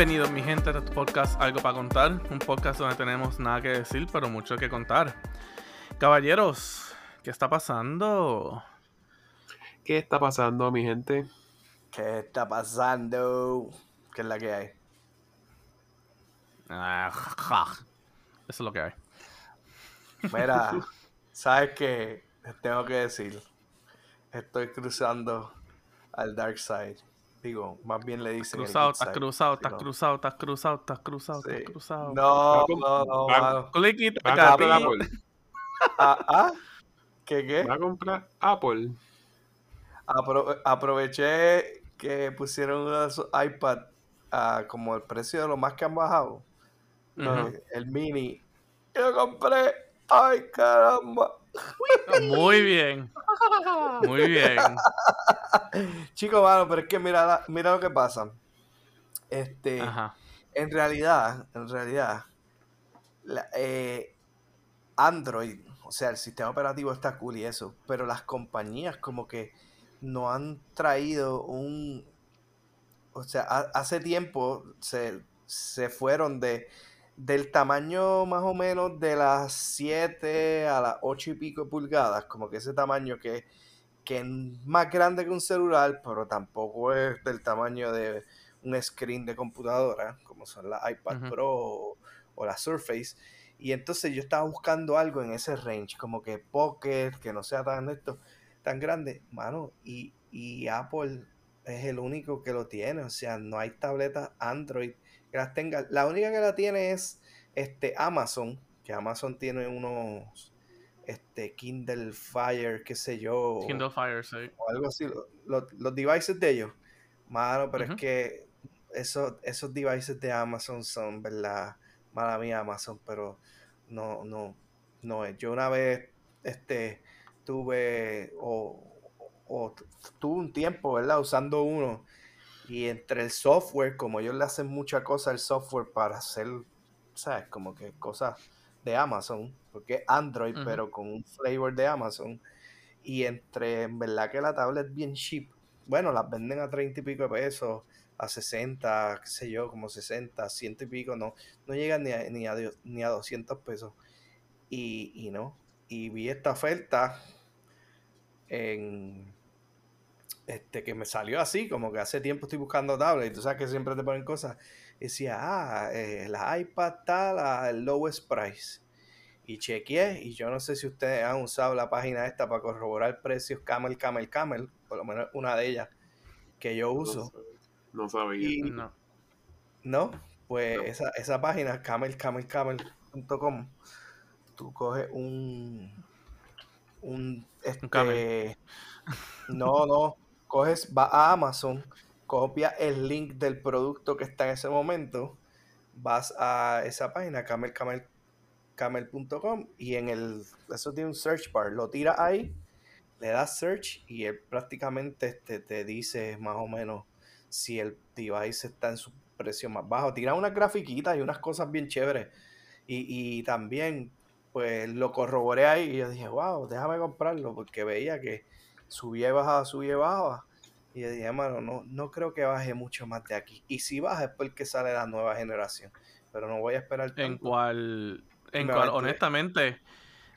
Bienvenidos mi gente a este podcast Algo para contar, un podcast donde tenemos nada que decir pero mucho que contar. Caballeros, ¿qué está pasando? ¿Qué está pasando mi gente? ¿Qué está pasando? ¿Qué es la que hay? Ah, Eso es lo que hay. Mira, ¿sabes qué? Tengo que decir, estoy cruzando al dark side. Digo, más bien le dicen. Cruzado, estás cruzado, estás cruzado, estás cruzado, estás cruzado, estás cruzado. No, no, no, va- mano. Cliquita, ¿Va a comprar. Apple? Ah, ah, ¿Qué qué? ¿Va a comprar Apple? Apro- aproveché que pusieron uno de esos iPad a como el precio de lo más que han bajado. Ujú. El mini. Yo compré. ¡Ay, caramba! Muy bien. Muy bien. Chico, mano, pero es que mira, mira lo que pasa. Este, Ajá. en realidad, en realidad, la- eh, Android, o sea, el sistema operativo está cool y eso, pero las compañías como que no han traído un, o sea, ha- hace tiempo se, se fueron de del tamaño más o menos de las 7 a las 8 y pico pulgadas, como que ese tamaño que, que es más grande que un celular, pero tampoco es del tamaño de un screen de computadora, como son las iPad. Pro o, o la Surface. Y entonces yo estaba buscando algo en ese range, como que Pocket, que no sea tan esto, tan grande, mano, y, y Apple es el único que lo tiene, o sea, no hay tabletas Android que las tenga. La única que la tiene es este Amazon, que Amazon tiene unos este Kindle Fire, qué sé yo, Kindle Fire, sí. o algo así, lo- lo- los devices de ellos. Mano, pero es que esos, esos devices de Amazon son, ¿verdad? Mala mía Amazon, pero no, no, no es. Yo una vez, este, tuve, o, tuve un tiempo, ¿verdad? Usando uno. Y entre el software, como ellos le hacen mucha cosa al software para hacer, ¿sabes? Como que cosas de Amazon, porque es Android, pero con un flavor de Amazon. Y entre, en verdad que la tablet es bien cheap. Bueno, las venden a 30 y pico de pesos, a 60, qué sé yo, como 60, 100 y pico, no, no llegan ni a, ni a, ni a 200 pesos. Y, y no. Y vi esta oferta en este que me salió así, como que hace tiempo estoy buscando tablet y tú sabes que siempre te ponen cosas. Y decía, ah, eh, la iPad tal al lowest price. Y chequeé, y yo no sé si ustedes han usado la página esta para corroborar precios Camel, Camel, Camel, por lo menos una de ellas que yo uso. No sabía. Y- No. ¿No? Pues No. esa, esa página, camelcamelcamel.com, tú coges un, un, camel. este, no, no, coges, va a Amazon, copia el link del producto que está en ese momento, vas a esa página, camelcamelcamel.com, y en el, eso tiene un search bar, lo tiras ahí, le das search y él prácticamente este, te dice más o menos si el device está en su precio más bajo. Tira unas grafiquitas y unas cosas bien chéveres. Y, y también, pues lo corroboré ahí y yo dije, wow, déjame comprarlo porque veía que subía y bajaba, subía y bajaba. Y yo dije, mano, no, no creo que baje mucho más de aquí. Y si baja es porque sale la nueva generación. Pero no voy a esperar En cual, en cual, honestamente,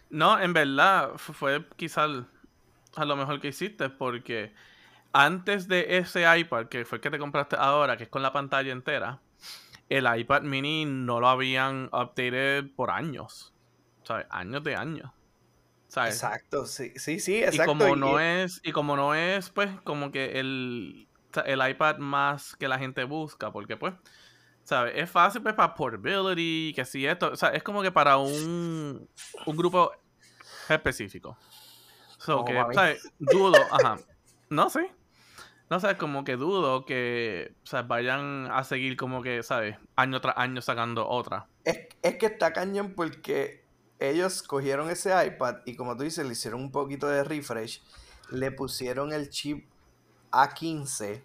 no, en verdad, fu- fue quizás a lo mejor que hiciste, porque antes de ese iPad, que fue el que te compraste ahora, que es con la pantalla entera, el iPad mini no lo habían updated por años. ¿Sabes? Años de años. ¿Sabes? Exacto, sí, sí, sí, Y exacto. como y- no es, y como no es, pues, como que el, el iPad más que la gente busca, porque pues, ¿sabes? Es fácil pues para portability, que si esto, o sea, es como que para un, un grupo específico. So, Como que, mí. ¿sabes? Dudo, ajá. No sé. No sé, como que dudo que, o sea, vayan a seguir como que, ¿sabes? Año tras año sacando otra. Es, es que está cañón porque ellos cogieron ese iPad y como tú dices, le hicieron un poquito de refresh, le pusieron el chip A15,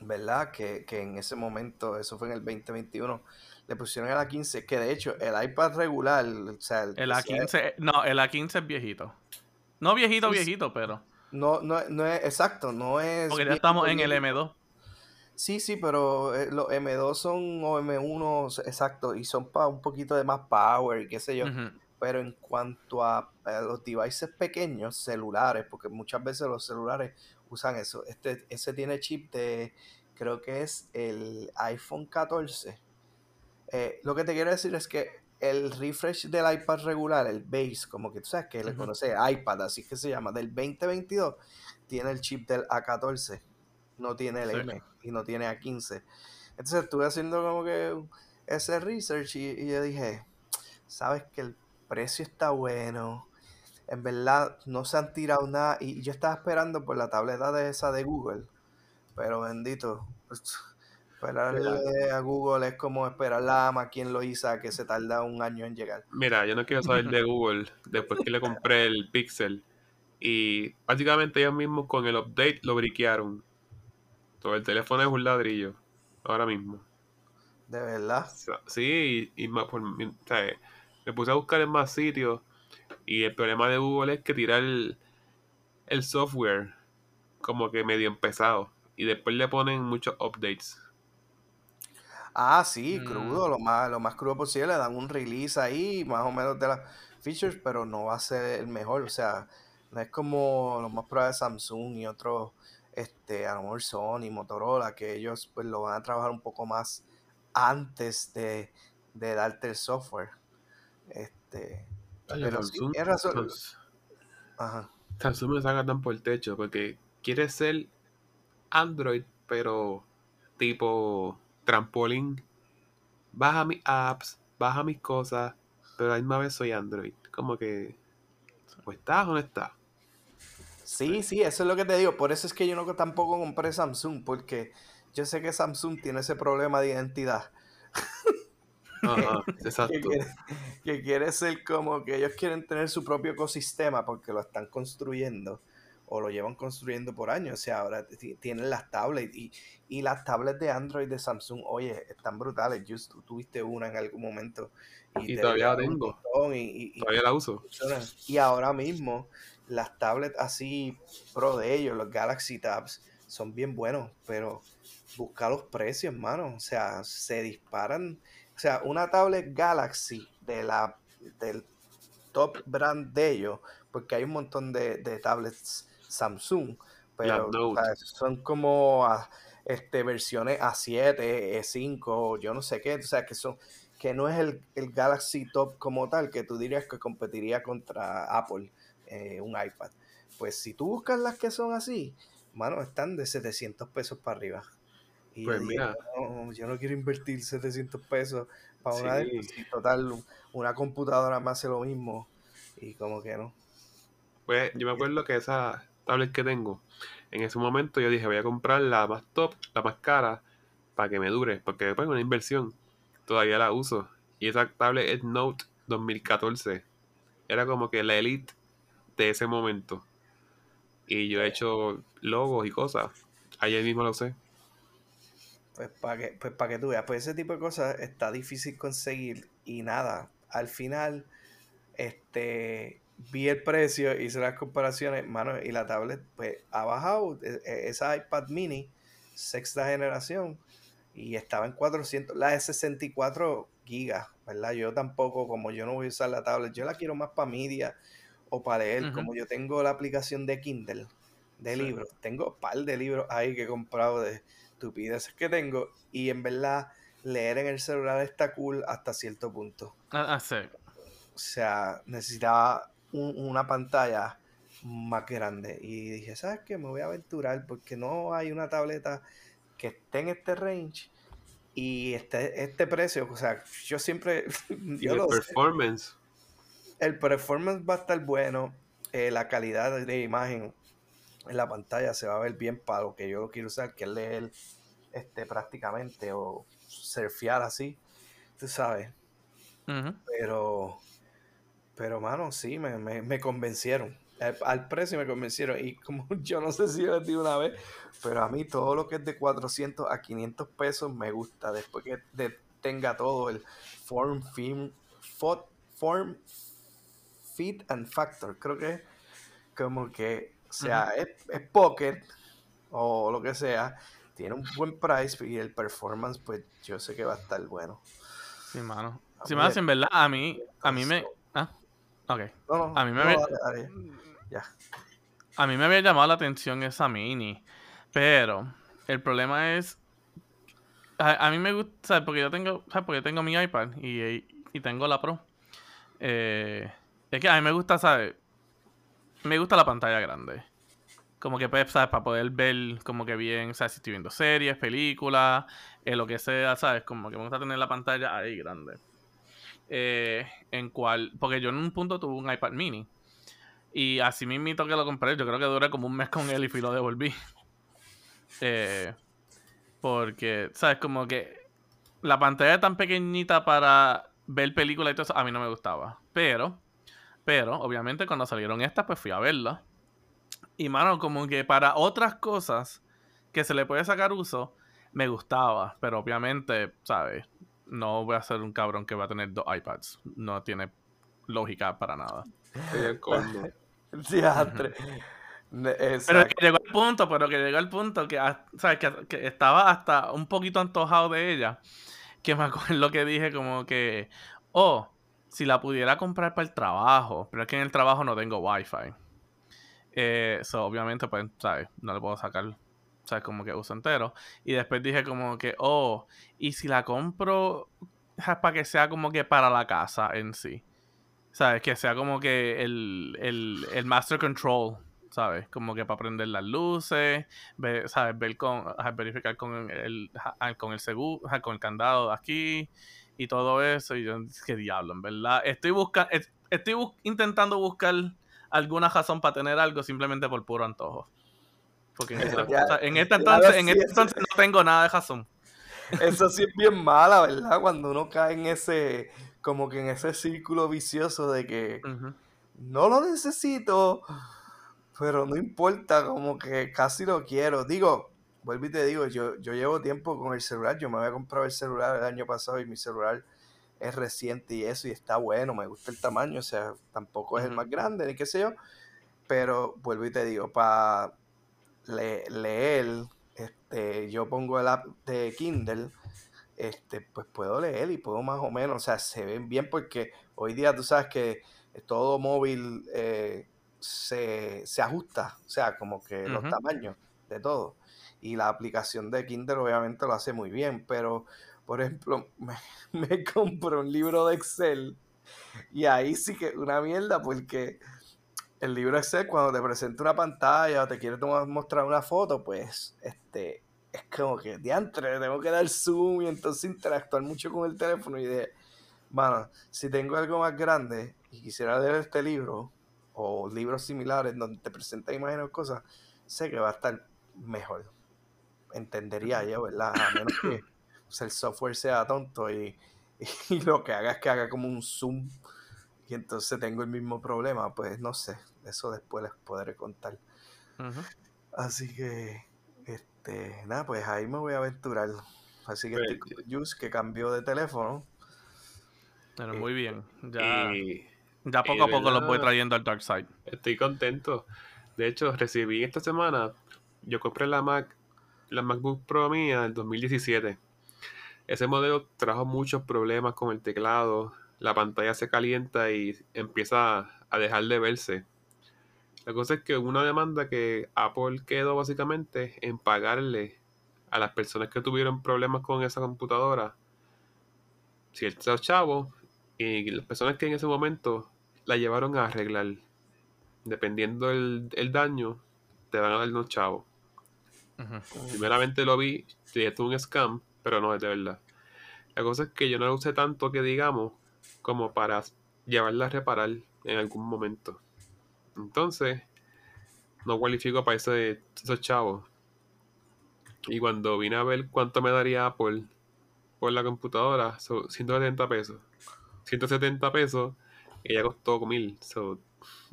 ¿verdad? Que, que en ese momento, eso fue en el 2021, le pusieron el A15, que de hecho el iPad regular, o sea, El sea- A15, no, el A15 es viejito. No viejito, viejito, pero... no, no, no es exacto, no es... Porque ya estamos en el viejito. M2. Sí, sí, pero eh, los M2 son o M1, exacto, y son para un poquito de más power y qué sé yo. Pero en cuanto a, a los devices pequeños, celulares, porque muchas veces los celulares usan eso. Este, ese tiene chip de, creo que es el iPhone 14. Eh, lo que te quiero decir es que el refresh del iPad regular, el base, como que tú sabes que le Ujú. conoce iPad, así que se llama, del 2022, tiene el chip del A14, no tiene el Sí. M y no tiene A15. Entonces estuve haciendo como que ese research y, y yo dije, sabes que el precio está bueno, en verdad no se han tirado nada y yo estaba esperando por la tableta de esa de Google, pero bendito, esperarle a Google es como esperar la ama quien lo hizo que se tarda un año en llegar. Mira, yo no quiero saber de Google después que le compré el Pixel. Y básicamente ellos mismos con el update lo briquearon. Todo el teléfono es un ladrillo. Ahora mismo. De verdad. Sí, y, y más por, o sea, me puse a buscar en más sitios. Y el problema de Google es que tira el, el software como que medio empezado. Y después le ponen muchos updates. Ah, sí, Mm. crudo, lo más, lo más crudo posible, le dan un release ahí, más o menos de las features, pero no va a ser el mejor, o sea, no es como los más pruebas de Samsung y otros, este, a lo mejor Sony, Motorola, que ellos pues lo van a trabajar un poco más antes de, de darte el software. Este, pero sí, Samsung, tienes razón. Samsung- Ajá. Samsung me saca tan por el techo porque quiere ser Android, pero tipo trampolín. Baja mis apps, baja mis cosas, pero a la misma vez soy Android. Como que, ¿o estás o no estás? Sí, sí, eso es lo que te digo. Por eso es que yo no tampoco compré Samsung, porque yo sé que Samsung tiene ese problema de identidad. Ajá, que exacto. quiere, que quiere ser como que ellos quieren tener su propio ecosistema porque lo están construyendo o lo llevan construyendo por años. O sea, ahora ti- tienen las tablets y, y las tablets de Android de Samsung, oye, están brutales. Tú tuviste una en algún momento Y te todavía la tengo. y, y- y Todavía la uso. Y ahora mismo las tablets así pro de ellos, los Galaxy Tabs, son bien buenos, pero busca los precios, hermano. O sea, se disparan. O sea, una tablet Galaxy de la del top brand de ellos, porque hay un montón de, de tablets Samsung, pero Note. o sea, son como a- este, versiones A7, E5, yo no sé qué, o sea, que son que no es el, el Galaxy Top como tal, que tú dirías que competiría contra Apple, eh, un iPad. Pues si tú buscas las que son así, mano, están de 700 pesos para arriba. Y Pues mira. no, yo no quiero invertir 700 pesos para una Sí. total, una computadora me hace lo mismo. Y como que no. Pues yo me acuerdo que esa tablet que tengo, en ese momento yo dije, voy a comprar la más top, la más cara, para que me dure, porque después es una inversión. Todavía la uso. Y esa tablet es Note 2014. Era como que la elite de ese momento. Y yo he hecho logos y cosas. Ayer mismo lo sé. Pues para que, pues pa' que tú veas, pues ese tipo de cosas está difícil conseguir y nada, al final este vi el precio, hice las comparaciones, mano, y la tablet pues ha bajado, e- e- esa iPad mini, sexta generación, y estaba en 400, la de 64 gigas, ¿verdad? Yo tampoco, como yo no voy a usar la tablet, yo la quiero más para media o para leer, como yo tengo la aplicación de Kindle, de Sí. libros, tengo un par de libros ahí que he comprado de estupideces que tengo, y en verdad leer en el celular está cool hasta cierto punto. Ah, ah, sí. O sea, necesitaba un- una pantalla más grande. Y dije, ¿sabes qué? Me voy a aventurar porque no hay una tableta que esté en este range y este, este precio. O sea, yo siempre, Y yo el lo sé. El performance va a estar bueno. eh, la calidad de imagen en la pantalla se va a ver bien para lo que yo lo quiero usar, que es leer este, prácticamente o surfear así. Tú sabes. Pero, pero, mano, sí, me, me, me convencieron. Al, al precio me convencieron. Y como yo no sé si yo les digo una vez, pero a mí todo lo que es de 400 a 500 pesos me gusta. Después que de- tenga todo el form, film, fo- form, fit and factor. Creo que como que, o sea, es, es pocket o lo que sea. tiene un buen price y el performance, pues yo sé que va a estar bueno. Sí, mano. Sí, mano, en verdad, a mí, a mí me... Ah, ok. a mí me... Ya. A mí me había llamado la atención esa mini, pero el problema es... A, mí me gusta, ¿sabes? Porque yo tengo, ¿sabes? Porque tengo mi iPad y, y tengo la Pro. Eh, es que a mí me gusta, ¿sabes? Me gusta la pantalla grande. Como que, pues, ¿sabes? Para poder ver como que bien, ¿sabes? Si estoy viendo series, películas, eh, lo que sea, ¿sabes? Como que me gusta tener la pantalla ahí grande. Eh, en cual, porque yo en un punto tuve un iPad mini. Y así mismito que lo compré, yo creo que duré como un mes con él y fui lo devolví. Eh, porque, ¿sabes? Como que la pantalla tan pequeñita para ver películas y todo eso, a mí no me gustaba. Pero, pero, obviamente cuando salieron estas, pues fui a verlas. Y mano, como que para otras cosas que se le puede sacar uso, me gustaba. Pero obviamente, ¿sabes? No voy a ser un cabrón que va a tener dos iPads. No tiene lógica para nada. Pero que llegó al punto, pero que llegó al punto que, ¿sabes? Que, estaba hasta un poquito antojado de ella. Que me acuerdo lo que dije como que, oh, si la pudiera comprar para el trabajo, pero es que en el trabajo no tengo wifi. Eh, obviamente, pues, ¿sabes? No le puedo sacar, ¿sabes? Como que uso entero. Y después dije como que, oh, y si la compro para que sea como que para la casa en sí. ¿Sabes? Que sea como que el, el, el master control, ¿sabes? Como que para prender las luces, ¿sabes? Ver con, verificar con el, con el seguro, con el candado aquí y todo eso. Y yo, qué diablo, en verdad. Estoy buscando, estoy intentando buscar alguna razón para tener algo simplemente por puro antojo. Porque en, esta, entonces, en este entonces no tengo nada de razón. Eso sí es bien mala, ¿verdad? Cuando uno cae en ese, como que en ese círculo vicioso de que no lo necesito, pero no importa, como que casi lo quiero. Digo, vuelvo y te digo, yo, yo llevo tiempo con el celular, yo me había comprado el celular el año pasado y mi celular es reciente y eso, y está bueno, me gusta el tamaño, o sea, tampoco es el más grande, ni qué sé yo, pero vuelvo y te digo, para leer, este, yo pongo el app de Kindle, este, pues puedo leer y puedo más o menos, o sea, se ven bien porque hoy día tú sabes que todo móvil eh, se, ajusta, o sea, como que los tamaños de todo. Y la aplicación de Kindle obviamente lo hace muy bien, pero por ejemplo, me, compro un libro de Excel y ahí sí que una mierda porque el libro Excel cuando te presenta una pantalla o te quiere mostrar una foto, pues este es como que diantre, tengo que dar zoom y entonces interactuar mucho con el teléfono y de, bueno, si tengo algo más grande y quisiera leer este libro o libros similares donde te presenta imágenes o cosas, sé que va a estar mejor. Entendería yo, ¿verdad? A menos que el software sea tonto y, lo que haga es que haga como un zoom y entonces tengo el mismo problema, pues no sé, eso después les podré contar. Así que, este, nada, pues ahí me voy a aventurar. Así que estoy pues, con que cambió de teléfono. Pero muy bien, ya, ya poco a poco lo voy trayendo al Dark Side. Estoy contento. De hecho, recibí esta semana, yo compré la Mac, la MacBook Pro mía del 2017 ese modelo trajo muchos problemas con el teclado, la pantalla se calienta y empieza a dejar de verse. La cosa es que una demanda que Apple quedó básicamente en pagarle a las personas que tuvieron problemas con esa computadora ciertos chavos y las personas que en ese momento la llevaron a arreglar. Dependiendo del el daño, te van a dar unos chavos. Primeramente lo vi, esto es un scam, pero no es de verdad. La cosa es que yo no la usé tanto que digamos como para llevarla a reparar en algún momento. Entonces, no cualifico para ese, esos chavos. Y cuando vine a ver cuánto me daría Apple por la computadora, son 170 pesos. 170 pesos, ella costó 1000. So,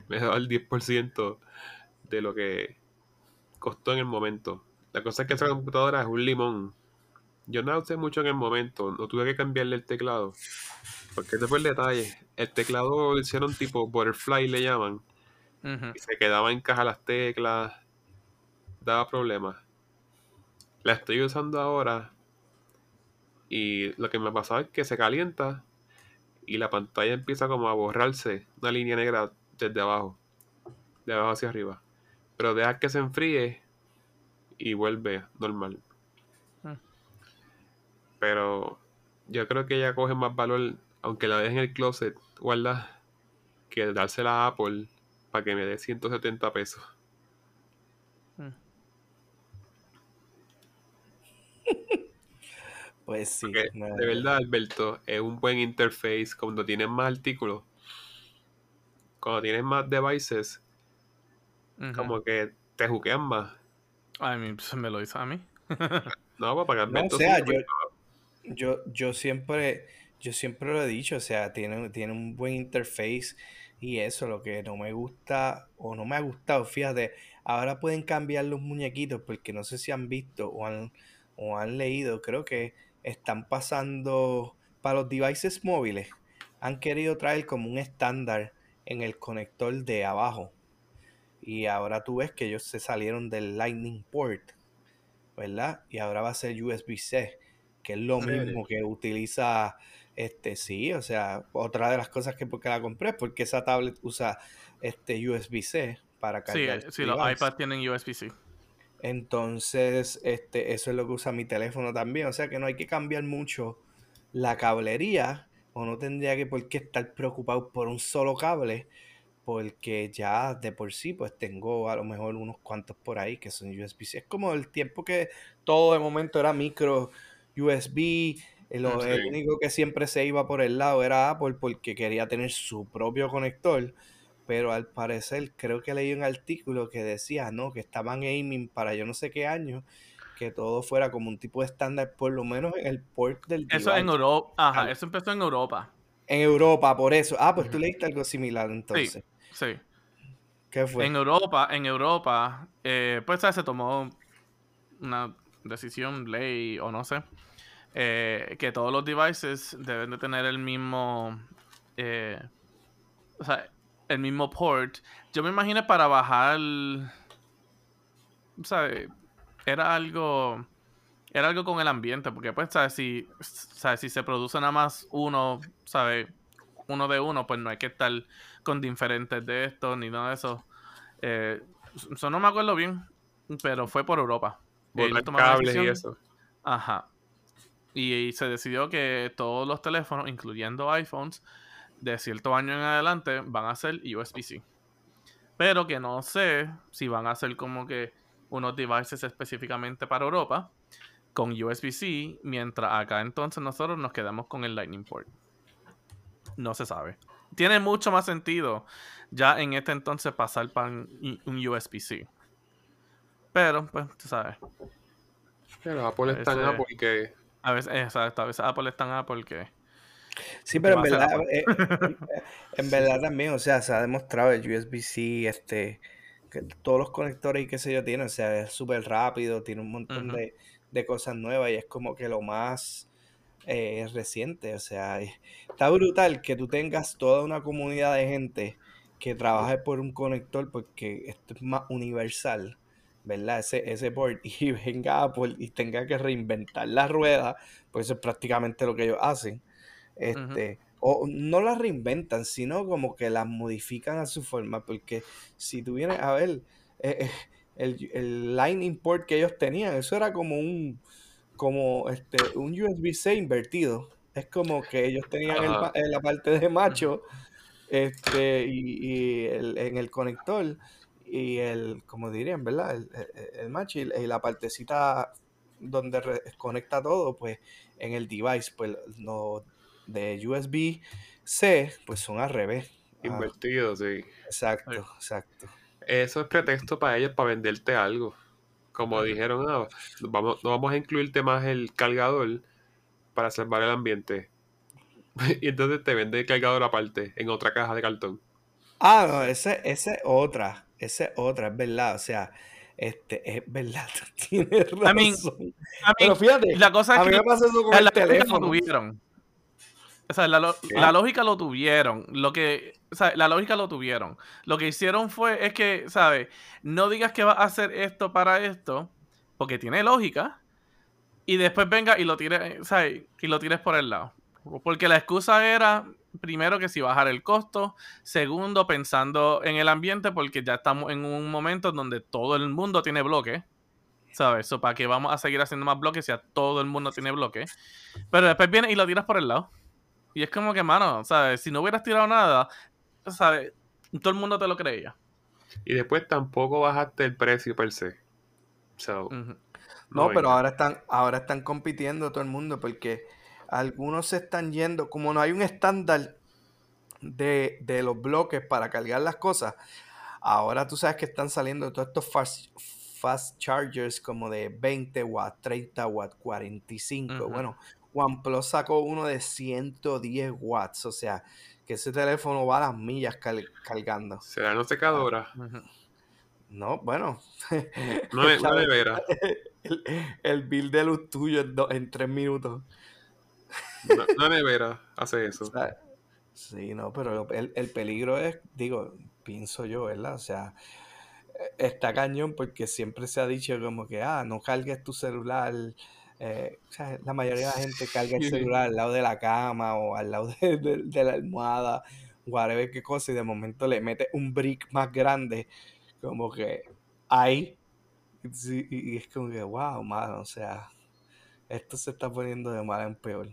me dado el 10% de lo que costó en el momento. La cosa es que esa computadora es un limón. Yo no usé mucho en el momento, no tuve que cambiarle el teclado. Porque ese fue el detalle. El teclado lo hicieron tipo butterfly, le llaman. Y se quedaba en caja las teclas. Daba problemas. la estoy usando ahora y lo que me ha pasado es que se calienta y la pantalla empieza como a borrarse, una línea negra desde abajo, de abajo hacia arriba. Pero deja que se enfríe y vuelve normal. Hmm. Pero yo creo que ella coge más valor, aunque la deje en el closet, guarda, que dársela a Apple para que me dé 170 pesos. Mm. Pues sí. Porque, no, de verdad, Alberto, es un buen interface cuando tienes más artículos. Cuando tienes más devices, como que te juquean más. Ay, mi- se me lo hizo a mí. No, para que No, o sea, yo, yo, yo siempre, yo siempre lo he dicho, o sea, tiene, tiene un buen interface y eso, lo que no me gusta o no me ha gustado, fíjate, ahora pueden cambiar los muñequitos porque no sé si han visto o han, o han leído, creo que están pasando para los devices móviles, han querido traer como un estándar en el conector de abajo y ahora tú ves que ellos se salieron del Lightning port. ¿verdad? Y ahora va a ser USB-C, que es lo Sí. mismo que utiliza, este, sí, o sea, otra de las cosas que porque la compré es porque esa tablet usa este USB-C para Sí, cargar tu sí, los iPads tienen USB-C. Entonces, este, eso es lo que usa mi teléfono también. O sea que no hay que cambiar mucho la cablería o no tendría que por qué estar preocupado por un solo cable porque ya de por sí pues tengo a lo mejor unos cuantos por ahí que son USB-C. Es como el tiempo que todo de momento era micro USB, el, Mm, el sí. único que siempre se iba por el lado era Apple porque quería tener su propio conector pero al parecer creo que leí un artículo que decía, ¿no? Que estaban aiming para yo no sé qué año, que todo fuera como un tipo de estándar, por lo menos en el port del Eso en device. Europa. Ajá, eso empezó en Europa. En Europa, por eso. Ah, pues tú leíste algo similar entonces. Sí. ¿Qué fue? En Europa, en Europa, eh, pues ¿sabes? se tomó una decisión, ley o no sé, eh, que todos los devices deben de tener el mismo, eh, o sea, el mismo port. Yo me imagino para bajar, ¿sabes? Era algo, era algo con el ambiente, porque pues, ¿sabes? Si, ¿sabes? si se produce nada más uno, ¿sabes? Uno de uno, pues no hay que estar con diferentes de estos ni nada de eso. Eh, eso no me acuerdo bien, pero fue por Europa. Cables y eso. Ajá. Y, y se decidió que todos los teléfonos, incluyendo iPhones, de cierto año en adelante, van a ser USB-C. Pero que no sé si van a ser como que unos devices específicamente para Europa con USB-C, mientras acá entonces nosotros nos quedamos con el Lightning port. No se sabe. Tiene mucho más sentido ya en este entonces pasar para un un USB-C. Pero, pues, tú sabes. Pero Apple está en Ese- Apple que A veces, exacto, a veces Apple está en Apple que... Sí, pero en verdad, eh, en verdad también, o sea, se ha demostrado el USB-C, este, que todos los conectores y qué sé yo tiene, o sea, es súper rápido, tiene un montón de, de cosas nuevas y es como que lo más eh, reciente, o sea, es- está brutal que tú tengas toda una comunidad de gente que trabaje por un conector porque esto es más universal, ¿verdad? Ese, ese port y venga Apple y tenga que reinventar la rueda, pues eso es prácticamente lo que ellos hacen. Este, o no las reinventan, sino como que las modifican a su forma, porque si tú vienes a ver eh, eh, el, el Lightning port que ellos tenían, eso era como un como este un USB-C invertido. Es como que ellos tenían el eh, la parte de macho este y, y el- en el conector y el, como dirían, ¿verdad? El, el- macho y, y la partecita donde re- conecta todo, pues en el device, pues no de USB-C, pues son al revés. Ah, invertido, sí. exacto, exacto. Eso es pretexto para ellos para venderte algo. Como dijeron, ah, vamos, no vamos a incluirte más el cargador para salvar el ambiente. y entonces te vende el cargador aparte, en otra caja de cartón. Ah, no, ese, ese es otra, ese es otra, es verdad, o sea, este, es verdad, tienes razón. mean, I Pero fíjate, la cosa a es mí que me pasa eso con la el teléfono. tuvieron. O sea, la, lógica lo tuvieron. Lo que, o sea, la lógica lo tuvieron. Lo que hicieron fue, es que, ¿sabes? No digas que vas a hacer esto para esto, porque tiene lógica, y después venga y lo tires, ¿sabes? Y lo tires por el lado. Porque la excusa era, primero, que si bajar el costo, segundo, pensando en el ambiente, porque ya estamos en un momento donde todo el mundo tiene bloque. ¿Sabes? Eso, ¿para qué vamos a seguir haciendo más bloques si a todo el mundo tiene bloque? Pero después viene y lo tiras por el lado. Y es como que, mano, ¿sabes? Si no hubieras tirado nada, ¿sabes? Todo el mundo te lo creía. Y después tampoco bajaste el precio per se. So. No, pero ahora están, ahora están compitiendo todo el mundo porque algunos se están yendo, como no hay un estándar de, de los bloques para cargar las cosas, ahora tú sabes que están saliendo todos estos fast, fast chargers como de 20 watts, 30 watts, 45. Ujú. Bueno, OnePlus sacó uno de 110 watts, o sea, que ese teléfono va a las millas cal- cargando. será no secadora. Ujú. No, bueno. No es nevera. El, el bill de luz tuyo en, do- en tres minutos. Una, una nevera hace eso. O sea, sí, no, pero el, el peligro es, digo, pienso yo, ¿verdad? O sea, eh, está cañón porque siempre se ha dicho como que, ah, no cargues tu celular. Eh, o sea, la mayoría de la gente carga el celular al lado de la cama o al lado de, de- de la almohada, whatever qué cosa, y de momento le mete un brick más grande, como que ahí. Y es como que, wow, mano, o sea, esto se está poniendo de mal en peor.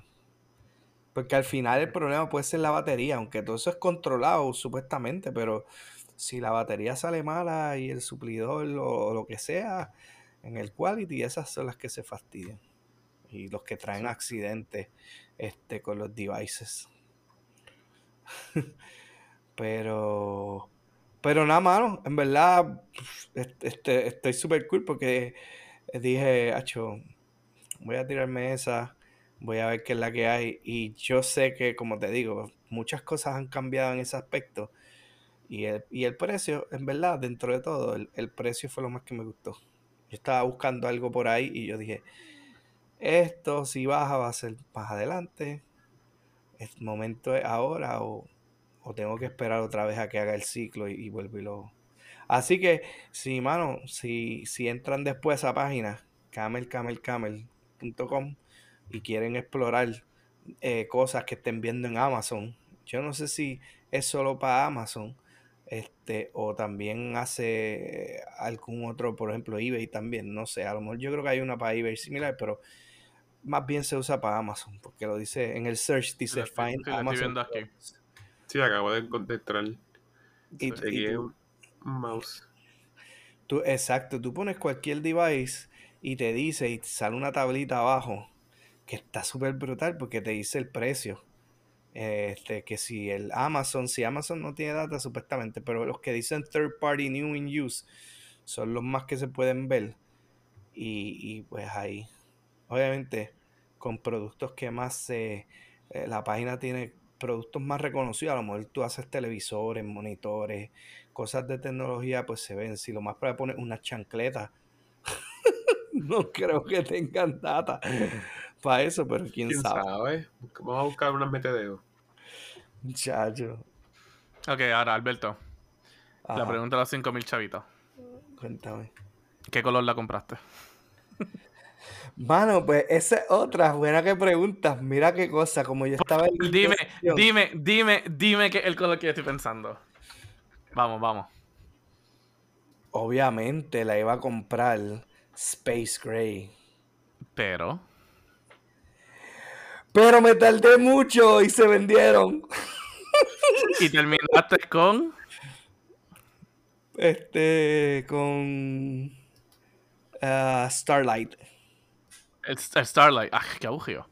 Porque al final el problema puede ser la batería, aunque todo eso es controlado supuestamente, pero si la batería sale mala y el suplidor o lo que sea, en el quality, esas son las que se fastidian. Y los que traen accidentes este, con los devices. pero, pero nada, mano, en verdad, este, estoy súper cool porque dije, acho, voy a tirarme esa, voy a ver qué es la que hay. Y yo sé que, como te digo, muchas cosas han cambiado en ese aspecto. Y el, y el precio, en verdad, dentro de todo, el, el precio fue lo más que me gustó. Yo estaba buscando algo por ahí y yo dije, esto si baja va a ser más adelante. El momento es ahora o, o tengo que esperar otra vez a que haga el ciclo y, y vuelvo y lo... Así que, si, mano, si, si entran después a esa página, camelcamelcamel.com y quieren explorar eh, cosas que estén viendo en Amazon, yo no sé si es solo para Amazon, este, o también hace algún otro, por ejemplo, eBay también, no sé, a lo mejor yo creo que hay una para eBay similar, pero más bien se usa para Amazon, porque lo dice en el search, dice Find sí, estoy Amazon. viendo aquí. products". Sí, acabo de contestar. Y, Sí. tú- y Aquí tú- un mouse. Tú, exacto, tú pones cualquier device y te dice y te sale una tablita abajo que está súper brutal porque te dice el precio. Este, que si el Amazon, si Amazon no tiene data supuestamente, pero los que dicen third party new in use son los más que se pueden ver. Y, y pues ahí, obviamente, con productos que más se, eh, la página tiene productos más reconocidos, a lo mejor tú haces televisores, monitores, cosas de tecnología, pues se ven. Si lo más para poner una chancleta, no creo que tengan data para eso, pero quién, ¿Quién sabe. sabe? Vamos a buscar unas metedeo. Muchacho. Ok, ahora, Alberto. La pregunta de los 5000 chavitos. cuéntame. ¿Qué color la compraste? Mano, pues esa es otra buena que preguntas. Mira qué cosa, como yo estaba en Dime, dime, dime, dime que el color que yo estoy pensando. Vamos, vamos. Obviamente la iba a comprar Space Gray. Pero. Pero me tardé mucho y se vendieron. Y terminaste con. Este, con ah, Starlight. El, el Starlight. ¡Ah, qué aburrido!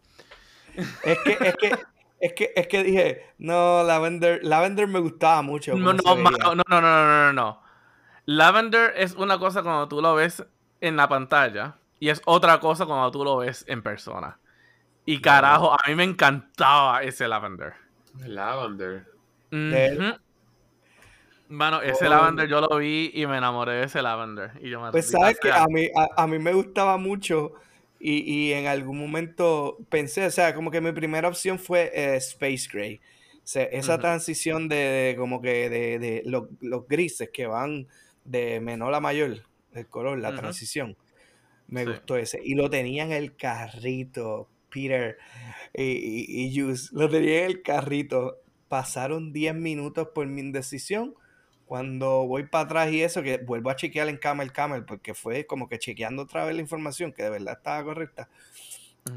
Es que, es que, es que, es que dije, no, Lavender, Lavender me gustaba mucho. No, no, no, no, no, no, no, no. Lavender es una cosa cuando tú lo ves en la pantalla y es otra cosa cuando tú lo ves en persona. Y carajo, a mí me encantaba ese Lavender. Lavender. Mano, ese Oh. Lavender yo lo vi y me enamoré de ese Lavender. Y yo, Pues maldita sabes que a mí, a, a mí me gustaba mucho y, y en algún momento pensé, o sea, como que mi primera opción fue eh, Space Gray. O sea, esa transición de, de como que de, de los, los grises que van de menor a mayor, el color, la transición. Me Sí. gustó ese. Y lo tenía en el carrito, Peter y, y, y Juice. Lo tenía en el carrito. Pasaron 10 minutos por mi indecisión. Cuando voy para atrás y eso, que vuelvo a chequear en Camel Camel, porque fue como que chequeando otra vez la información, que de verdad estaba correcta.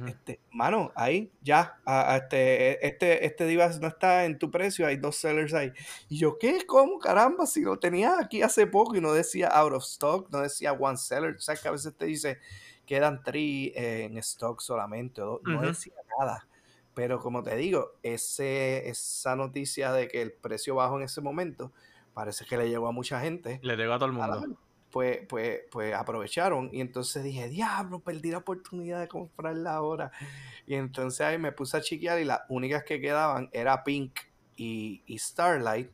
Este, mano, ahí, ya, a- a este, este, este device no está en tu precio, hay dos sellers ahí. Y yo, ¿qué? ¿Cómo? Caramba, si lo tenía aquí hace poco y no decía out of stock, no decía one seller. O sea, que a veces te dice, quedan three eh, en stock solamente, no Ujú. decía nada. Pero como te digo, ese, esa noticia de que el precio bajó en ese momento, parece que le llegó a mucha gente. Le llegó a todo el la mundo. pues, pues, pues aprovecharon y entonces dije, diablo, perdí la oportunidad de comprarla ahora. Y entonces ahí me puse a chequear y las únicas que quedaban era Pink y, y Starlight.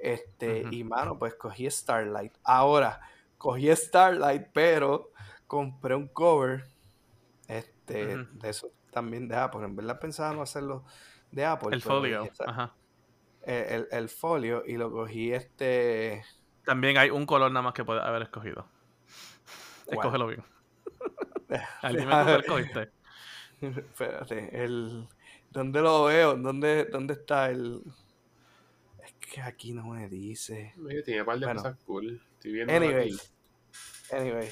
Este, y mano, pues cogí Starlight. Ahora, cogí Starlight, pero compré un cover este, de eso también de Apple. En verdad pensaba no hacerlo de Apple. El folio. dije, "Sa- Ajá. El, el- el folio y lo cogí este. También hay un color nada más que puedes haber escogido. ¿Cuál? Escógelo bien. Dime tú cuál escogiste. Espérate, el. ¿Dónde lo veo? ¿Dónde, dónde está el.? Es que aquí no me dice. Oye, Tiene un par de Bueno. cosas cool. Estoy viendo Anyway. aquí. Anyway.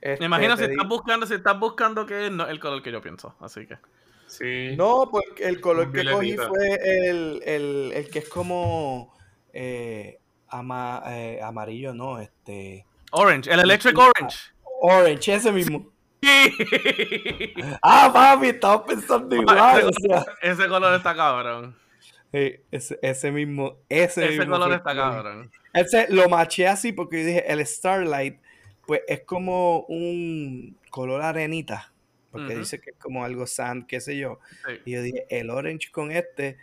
Me este, imagino si te estás di- buscando, si estás buscando que es no es el color que yo pienso. Así que. Sí. No, porque el color que cogí fue el, el, el que es como. eh, ama- eh, amarillo, no, este. Orange, el Electric Sí. Orange. Orange, ese mismo. Sí. Ah, papi, estaba pensando igual. o sea. Ese color está cabrón. Sí, ese, ese mismo. Ese, Ese mismo color está cabrón. Ese lo maché así porque yo dije, el Starlight, pues es como un color arenita. Porque dice que es como algo sand, qué sé yo. Sí. Y yo dije, el orange con este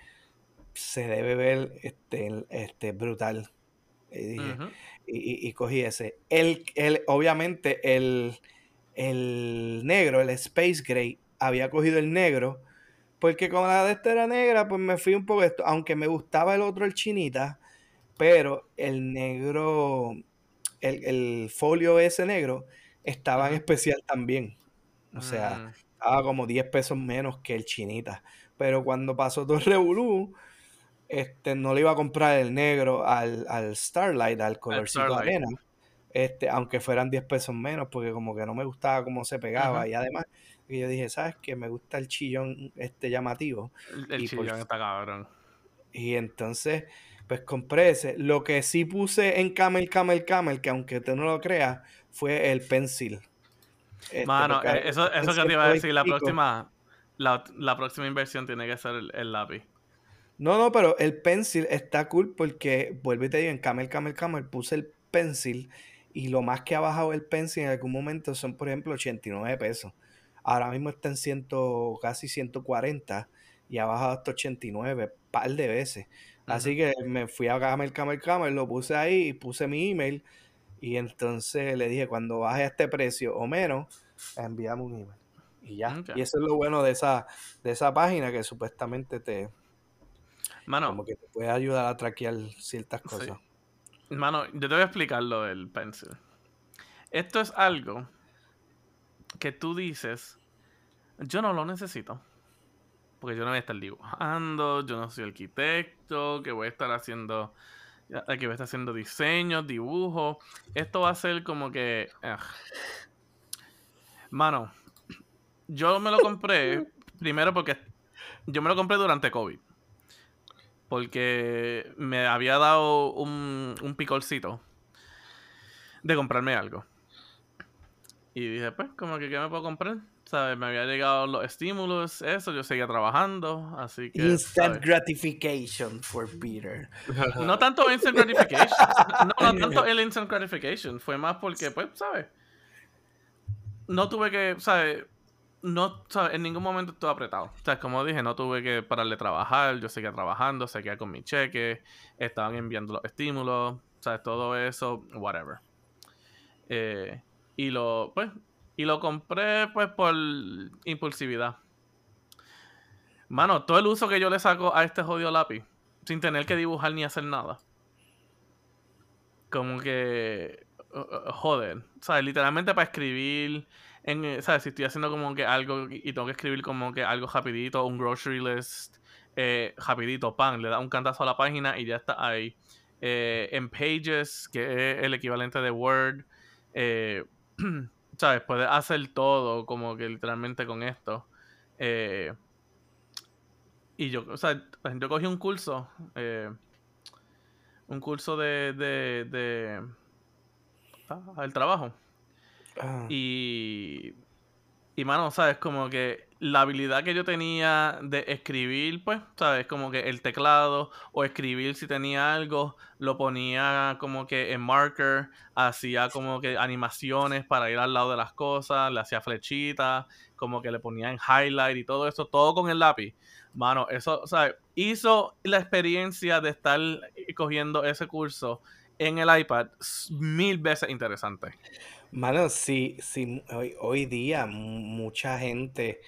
se debe ver este, este brutal. Y dije, y, y- y cogí ese. El, el, obviamente, el, el negro, el Space Gray, había cogido el negro. Porque como la de esta era negra, pues me fui un poco esto. Aunque me gustaba el otro, el chinita. Pero el negro, el, el folio ese negro, estaba en especial también. O sea, Mm. estaba como 10 pesos menos que el chinita. Pero cuando pasó todo el revolú, este, no le iba a comprar el negro al, al Starlight, al colorcito Starlight. arena. Este, aunque fueran 10 pesos menos, porque como que no me gustaba cómo se pegaba. Y además, yo dije, ¿sabes qué? Me gusta el chillón este llamativo. El, el Y por- chillón está cabrón. Y entonces, pues compré ese. Lo que sí puse en Camel, Camel, Camel, que aunque tú no lo creas, fue el pencil. Este, Mano, eh, eso, eso que te iba a decir, la 120 y pico. próxima, la, la próxima inversión tiene que ser el, el lápiz. No, no, pero el pencil está cool porque, vuelvo y te digo, en Camel, Camel, Camel puse el pencil y lo más que ha bajado el pencil en algún momento son, por ejemplo, 89 pesos. Ahora mismo está en 100, casi 140 y ha bajado hasta 89, par de veces. Así que me fui a Camel, Camel, Camel, lo puse ahí y puse mi email y entonces le dije, cuando baje a este precio o menos, envíame un email. Y ya. Y eso es lo bueno de esa, de esa página que supuestamente te, Mano, como que te puede ayudar a traquear ciertas Sí. cosas. Mano, yo te voy a explicar lo del pencil. Esto es algo que tú dices, yo no lo necesito. Porque yo no voy a estar dibujando, yo no soy arquitecto, que voy a estar haciendo, que voy a estar haciendo diseños, dibujos. Esto va a ser como que... ugh. Mano, yo me lo compré primero porque yo me lo compré durante COVID. Porque me había dado un, un picolcito de comprarme algo. Y dije, pues, como que, ¿qué me puedo comprar? ¿Sabes? Me había llegado los estímulos, eso, yo seguía trabajando, así que... Instant ¿sabes? gratification for Peter. No tanto instant gratification. No, no tanto el instant gratification. Fue más porque, pues, ¿sabes? No tuve que, ¿sabes? No, ¿sabes? En ningún momento estuve apretado. O sea, como dije, no tuve que pararle a trabajar. Yo seguía trabajando, seguía con mi cheque. Estaban enviando los estímulos. ¿Sabes? Todo eso, whatever. Eh, y lo, pues, y lo compré, pues, por impulsividad. Mano, todo el uso que yo le saco a este jodido lápiz, sin tener que dibujar ni hacer nada. Como que. joder. ¿Sabes? Literalmente para escribir. en, eh, ¿sabes? Si estoy haciendo como que algo y tengo que escribir como que algo rapidito, un grocery list, eh, rapidito, pan, le da un cantazo a la página y ya está ahí. Eh, en Pages, que es el equivalente de Word, eh, ¿sabes? Puedes hacer todo como que literalmente con esto. Eh, y yo, o sea, yo cogí un curso, eh, un curso de, de, de ah, el trabajo. Ah, Y, y mano, ¿sabes? Como que la habilidad que yo tenía de escribir, pues, ¿sabes? Como que el teclado o escribir si tenía algo, lo ponía como que en marker, hacía como que animaciones para ir al lado de las cosas, le hacía flechitas, como que le ponía en highlight y todo eso, todo con el lápiz. Mano, eso, ¿sabes? Hizo la experiencia de estar cogiendo ese curso en el iPad mil veces interesante. Mano, sí, sí, hoy, hoy día mucha gente,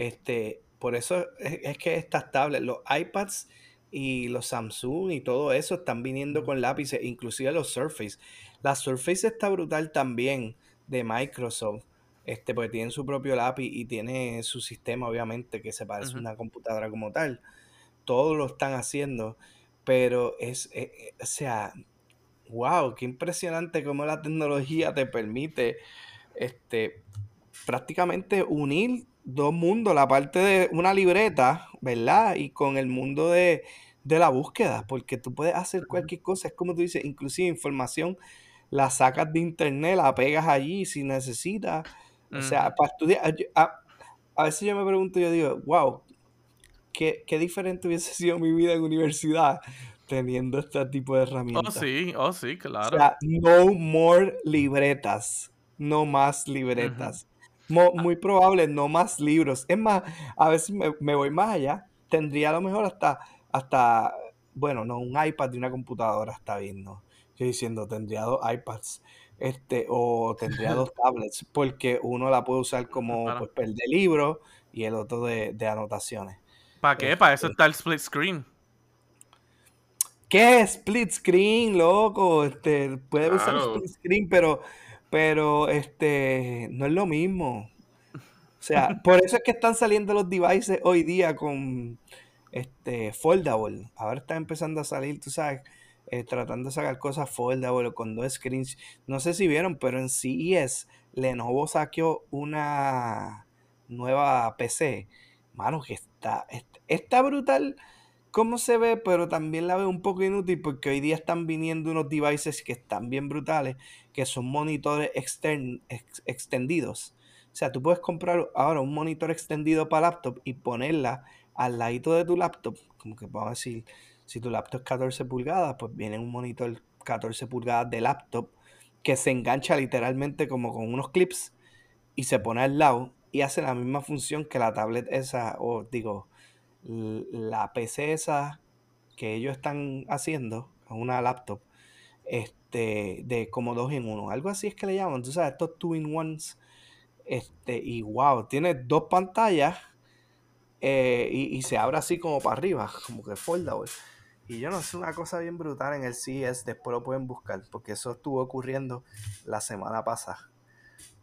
este, por eso es, es que estas tablets, los iPads y los Samsung y todo eso están viniendo con lápices, inclusive los Surface. La Surface está brutal también de Microsoft, este, porque tienen su propio lápiz y tiene su sistema, obviamente, que se parece a una computadora como tal. Todos lo están haciendo, pero es, eh, eh, o sea, wow, qué impresionante cómo la tecnología te permite este, prácticamente unir dos mundos, la parte de una libreta, ¿verdad? Y con el mundo de, de la búsqueda, porque tú puedes hacer cualquier cosa, es como tú dices, inclusive información la sacas de internet, la pegas allí si necesitas, o sea, para estudiar, a, a veces yo me pregunto, yo digo, wow, qué, qué diferente hubiese sido mi vida en universidad teniendo este tipo de Oh, herramientas. sí, oh, sí, O claro. sea, no more libretas, no más libretas. Mo- muy probable, no más libros. Es más, a veces me, me voy más allá. Tendría a lo mejor hasta, hasta, bueno, no, un iPad y una computadora está bien, ¿no? Yo diciendo, tendría dos iPads, este, o tendría dos tablets, porque uno la puede usar como, Claro. pues, per de libros y el otro de, de anotaciones. ¿Para qué? Para eso Este, está el split screen. ¿Qué split screen, loco? Este, puede usar Claro. split screen, pero, pero este, no es lo mismo. O sea, por eso es que están saliendo los devices hoy día con este foldable. Ahora están empezando a salir, tú sabes, eh, tratando de sacar cosas foldable con dos screens. No sé si vieron, pero en CES Lenovo sacó una nueva PC. Mano, que está, est- está brutal cómo se ve, pero también la veo un poco inútil porque hoy día están viniendo unos devices que están bien brutales, que son monitores extendidos. O sea, tú puedes comprar ahora un monitor extendido para laptop y ponerla al ladito de tu laptop. Como que vamos a decir, si tu laptop es 14 pulgadas, pues viene un monitor 14 pulgadas de laptop que se engancha literalmente como con unos clips y se pone al lado y hace la misma función que la tablet esa, o digo, la PC esa que ellos están haciendo, una laptop, este, de como dos en uno. Algo así es que le llaman, tú sabes, estos two in ones. Este, y wow, tiene dos pantallas eh, y, y se abre así como para arriba, como que foldable. Y yo no sé, una cosa bien brutal en el CES, después lo pueden buscar, porque eso estuvo ocurriendo la semana pasada.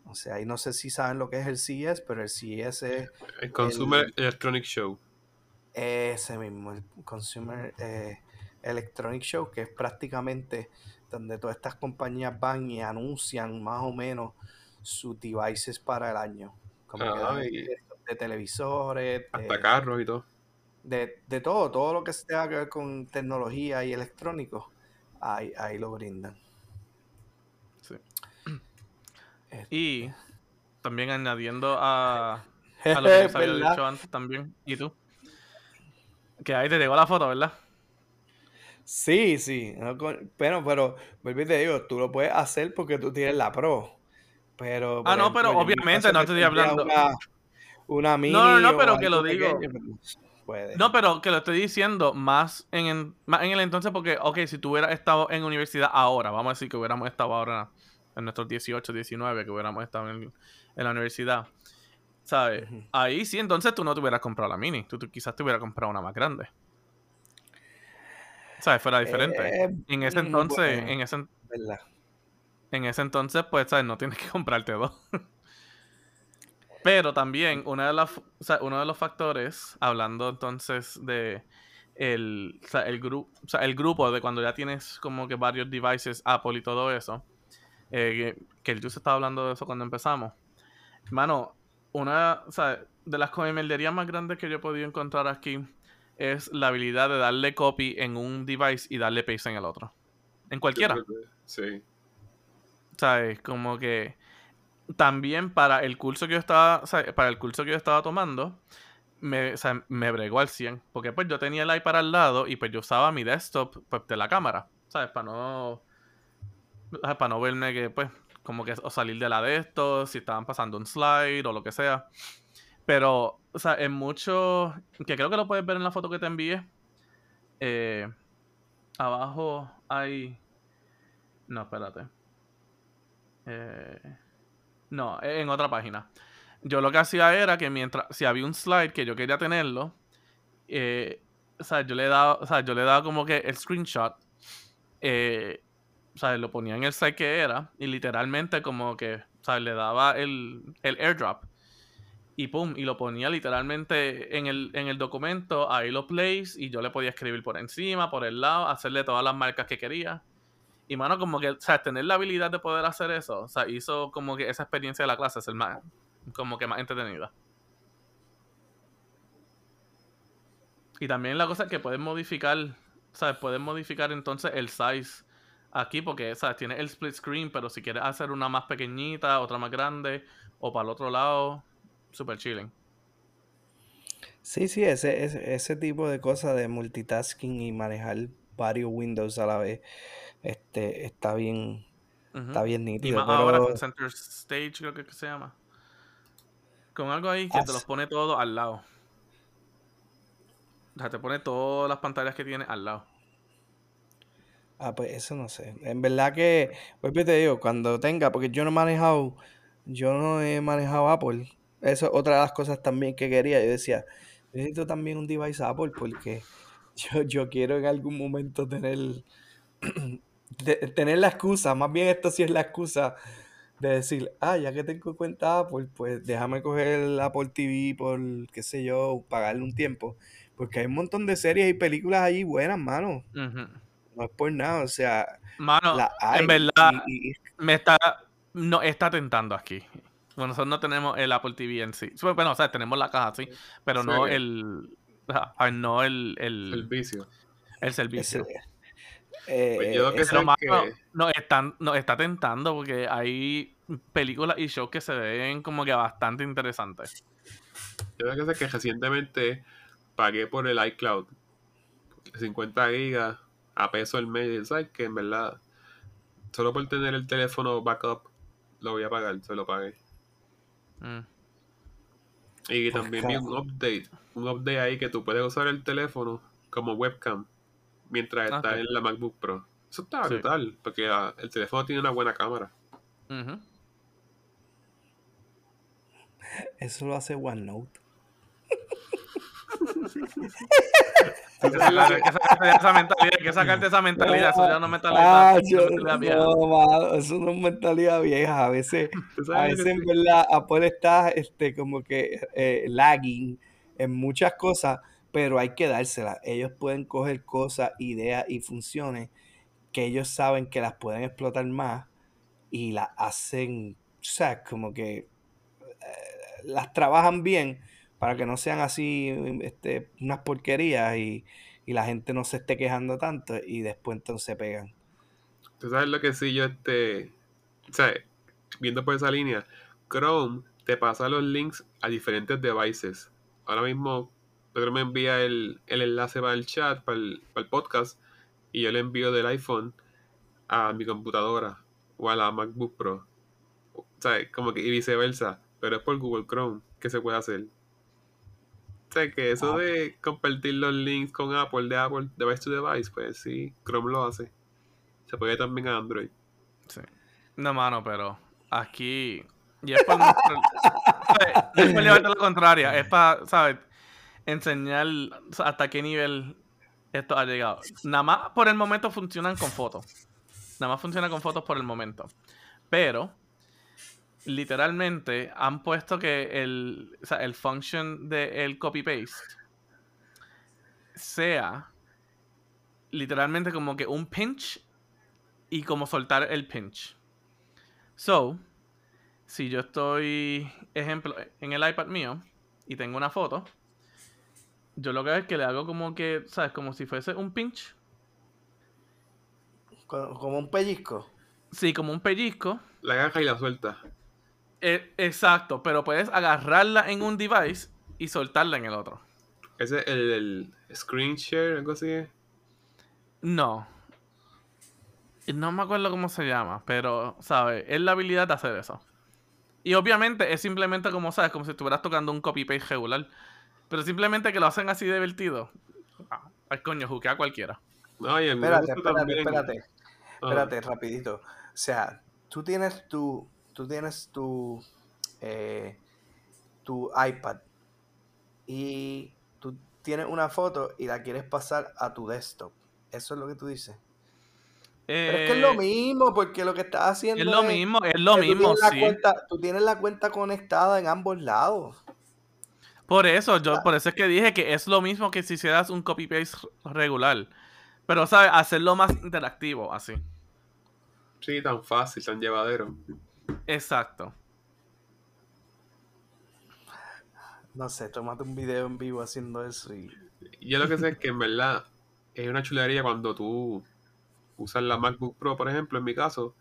O sea, y no sé si saben lo que es el CES, pero el CES es El Consumer el, Electronic Show. Ese mismo, el Consumer eh, Electronic Show, que es prácticamente donde todas estas compañías van y anuncian más o menos sus devices para el año. Como Ah, de, de televisores, hasta de, carros y todo. de, de todo, todo lo que tenga que ver con tecnología y electrónico, ahí, ahí lo brindan. Sí. Este, Y también añadiendo a, a lo que se había dicho antes también. ¿Y tú? Que ahí te llegó la foto, ¿verdad? Sí, sí, no con- pero, pero, vuelvo te digo, tú lo puedes hacer porque tú tienes la Pro. Pero, Ah, no, pero ejemplo, obviamente no estoy hablando. una, una mini No, no, no, pero que lo digo. puede. No, pero que lo estoy diciendo más en, en- más en el entonces porque, ok, si tú hubieras estado en universidad ahora, vamos a decir que hubiéramos estado ahora en nuestros 18, 19, que hubiéramos estado en, en la universidad, ¿sabes? Ahí sí, entonces tú no te hubieras comprado la mini, tú, tú quizás te hubieras comprado una más grande, ¿sabes? Fuera diferente. Eh, En ese mm, entonces, bueno, en ese, verdad. en ese entonces, pues, ¿sabes? No tienes que comprarte dos. Pero también una de las, o sea, uno de los factores, hablando entonces de el, o sea, el, o sea, el grupo de cuando ya tienes como que varios devices, Apple y todo eso, eh, que, que el estaba hablando de eso cuando empezamos. Hermano, una o sea, de las coimelderías más grandes que yo he podido encontrar aquí es la habilidad de darle copy en un device y darle paste en el otro. En cualquiera. Sí. ¿Sabes? Como que también para el curso que yo estaba, para el curso que yo estaba tomando, me, o sea, me bregó al 100. Porque pues yo tenía el iPad al lado y pues yo usaba mi desktop pues, de la cámara. ¿Sabes? Para no. Para no verme que, pues, como que o salir de la de esto, si estaban pasando un slide o lo que sea. Pero, o sea, en mucho. Que creo que lo puedes ver en la foto que te envié. Eh, abajo hay. No, espérate. Eh, no, en otra página. Yo lo que hacía era que mientras, si había un slide que yo quería tenerlo, eh, o sea, yo le daba, o sea, yo le daba como que el screenshot, eh, sea, lo ponía en el slide que era y literalmente como que, sea, le daba el, el airdrop y pum, y lo ponía literalmente en el, en el documento, ahí lo place y yo le podía escribir por encima, por el lado, hacerle todas las marcas que quería. Y mano, como que, o tener la habilidad de poder hacer eso, o sea, hizo como que esa experiencia de la clase ser más, como que más entretenida. Y también la cosa es que puedes modificar, ¿sabes? Puedes modificar entonces el size aquí porque, ¿sabes? Tiene el split screen, pero si quieres hacer una más pequeñita, otra más grande, o para el otro lado, super chilling. Sí, sí, ese, ese, ese tipo de cosas de multitasking y manejar varios Windows a la vez, este, está bien, está bien Y nítido. más ahora con Center Stage, creo que se llama. Con algo ahí que te los pone todo al lado. O sea, te pone todas las pantallas que tiene al lado. Ah, pues eso no sé. En verdad que, pues te digo, cuando tenga, porque yo no he manejado, yo no he manejado Apple. Eso es otra de las cosas también que quería. Yo decía, necesito también un device Apple porque yo, yo quiero en algún momento tener, tener la excusa, más bien esto sí es la excusa de decir, ah, ya que tengo cuenta Apple, pues déjame coger el Apple TV por, qué sé yo, pagarle un tiempo. Porque hay un montón de series y películas allí buenas, mano. No es por nada, o sea, Mano, en verdad, y- y- me está. No, está tentando aquí. Bueno, nosotros no tenemos el Apple TV en sí. Bueno, o sea, tenemos la caja, sí. Pero no el. no el, el, El vicio. el ese- servicio. eh, Pues yo lo que que- nos, están, nos está tentando porque hay películas y shows que se ven como que bastante interesantes. Yo lo que sé es que recientemente pagué por el iCloud 50 gigas a peso el mes. ¿Sabes que En verdad, solo por tener el teléfono backup, lo voy a pagar, se lo pagué. Mm. Y Pues, también vi un update, un update ahí que tú puedes usar el teléfono como webcam mientras Ah, estás en la MacBook Pro. Eso está Sí. brutal, porque ah, el teléfono tiene una buena cámara. Eso lo hace OneNote. Hay que sacarte esa mentalidad, hay que sacarte esa mentalidad, eso ya no es mentalidad, Ah, eso yo- es mentalidad vieja. no, mano, eso no es mentalidad vieja. A veces, ¿Tú a veces en verdad Apple está este, como que eh, lagging en muchas cosas, pero hay que dársela. Ellos pueden coger cosas, ideas y funciones que ellos saben que las pueden explotar más y las hacen, o sea, como que eh, las trabajan bien para que no sean así este, unas porquerías y, y la gente no se esté quejando tanto y después entonces pegan. ¿Tú sabes lo que sí yo este... O viendo por esa línea, Chrome te pasa los links a diferentes devices. Ahora mismo Pedro me envía el, el enlace para el chat, para el, para el podcast, y yo le envío del iPhone a mi computadora o a la MacBook Pro. O como que y viceversa, pero es por Google Chrome que se puede hacer. Sea, que eso Ah. de compartir los links con Apple, de Apple, device to device, pues sí, Chrome lo hace. Se puede también a Android. Sí. No, mano, pero aquí. Y es para. No es para llevarte la contraria, es para, ¿sabes? Enseñar hasta qué nivel esto ha llegado. Nada más por el momento funcionan con fotos. Nada más funciona con fotos por el momento. Pero literalmente han puesto que el, o sea, el function del copy-paste sea literalmente como que un pinch y como soltar el pinch. So, si yo estoy, ejemplo, en el iPad mío y tengo una foto, yo lo que hago es que le hago como que, ¿sabes? Como si fuese un pinch. Como un pellizco. Sí, como un pellizco. La agarra y la suelta. Eh, exacto, pero puedes agarrarla en un device y soltarla en el otro. ¿Ese es el, el screen share, algo así? No. No me acuerdo cómo se llama, pero, ¿sabes? Es la habilidad de hacer eso. Y obviamente es simplemente como, ¿sabes? Como si estuvieras tocando un copy-paste regular. Pero simplemente que lo hacen así divertido. Ah, ay, coño, juquea a cualquiera. Ay, espérate, espérate, espérate. Espérate, rapidito. O sea, tú tienes tu, tú tienes tu, eh, tu iPad y tú tienes una foto y la quieres pasar a tu desktop. Eso es lo que tú dices. Pero es que es lo eh, mismo, porque lo que estás haciendo es lo mismo, es lo mismo, sí. tú tienes la cuenta conectada en ambos lados. Por eso, yo, por eso es que dije que es lo mismo que si hicieras un copy-paste regular. Pero, ¿sabes? Hacerlo más interactivo, así. Sí, tan fácil, tan llevadero. Exacto. No sé, tomate un video en vivo haciendo eso y... Yo lo que sé es que en verdad es una chulería cuando tú usas la MacBook Pro, por ejemplo, en mi caso,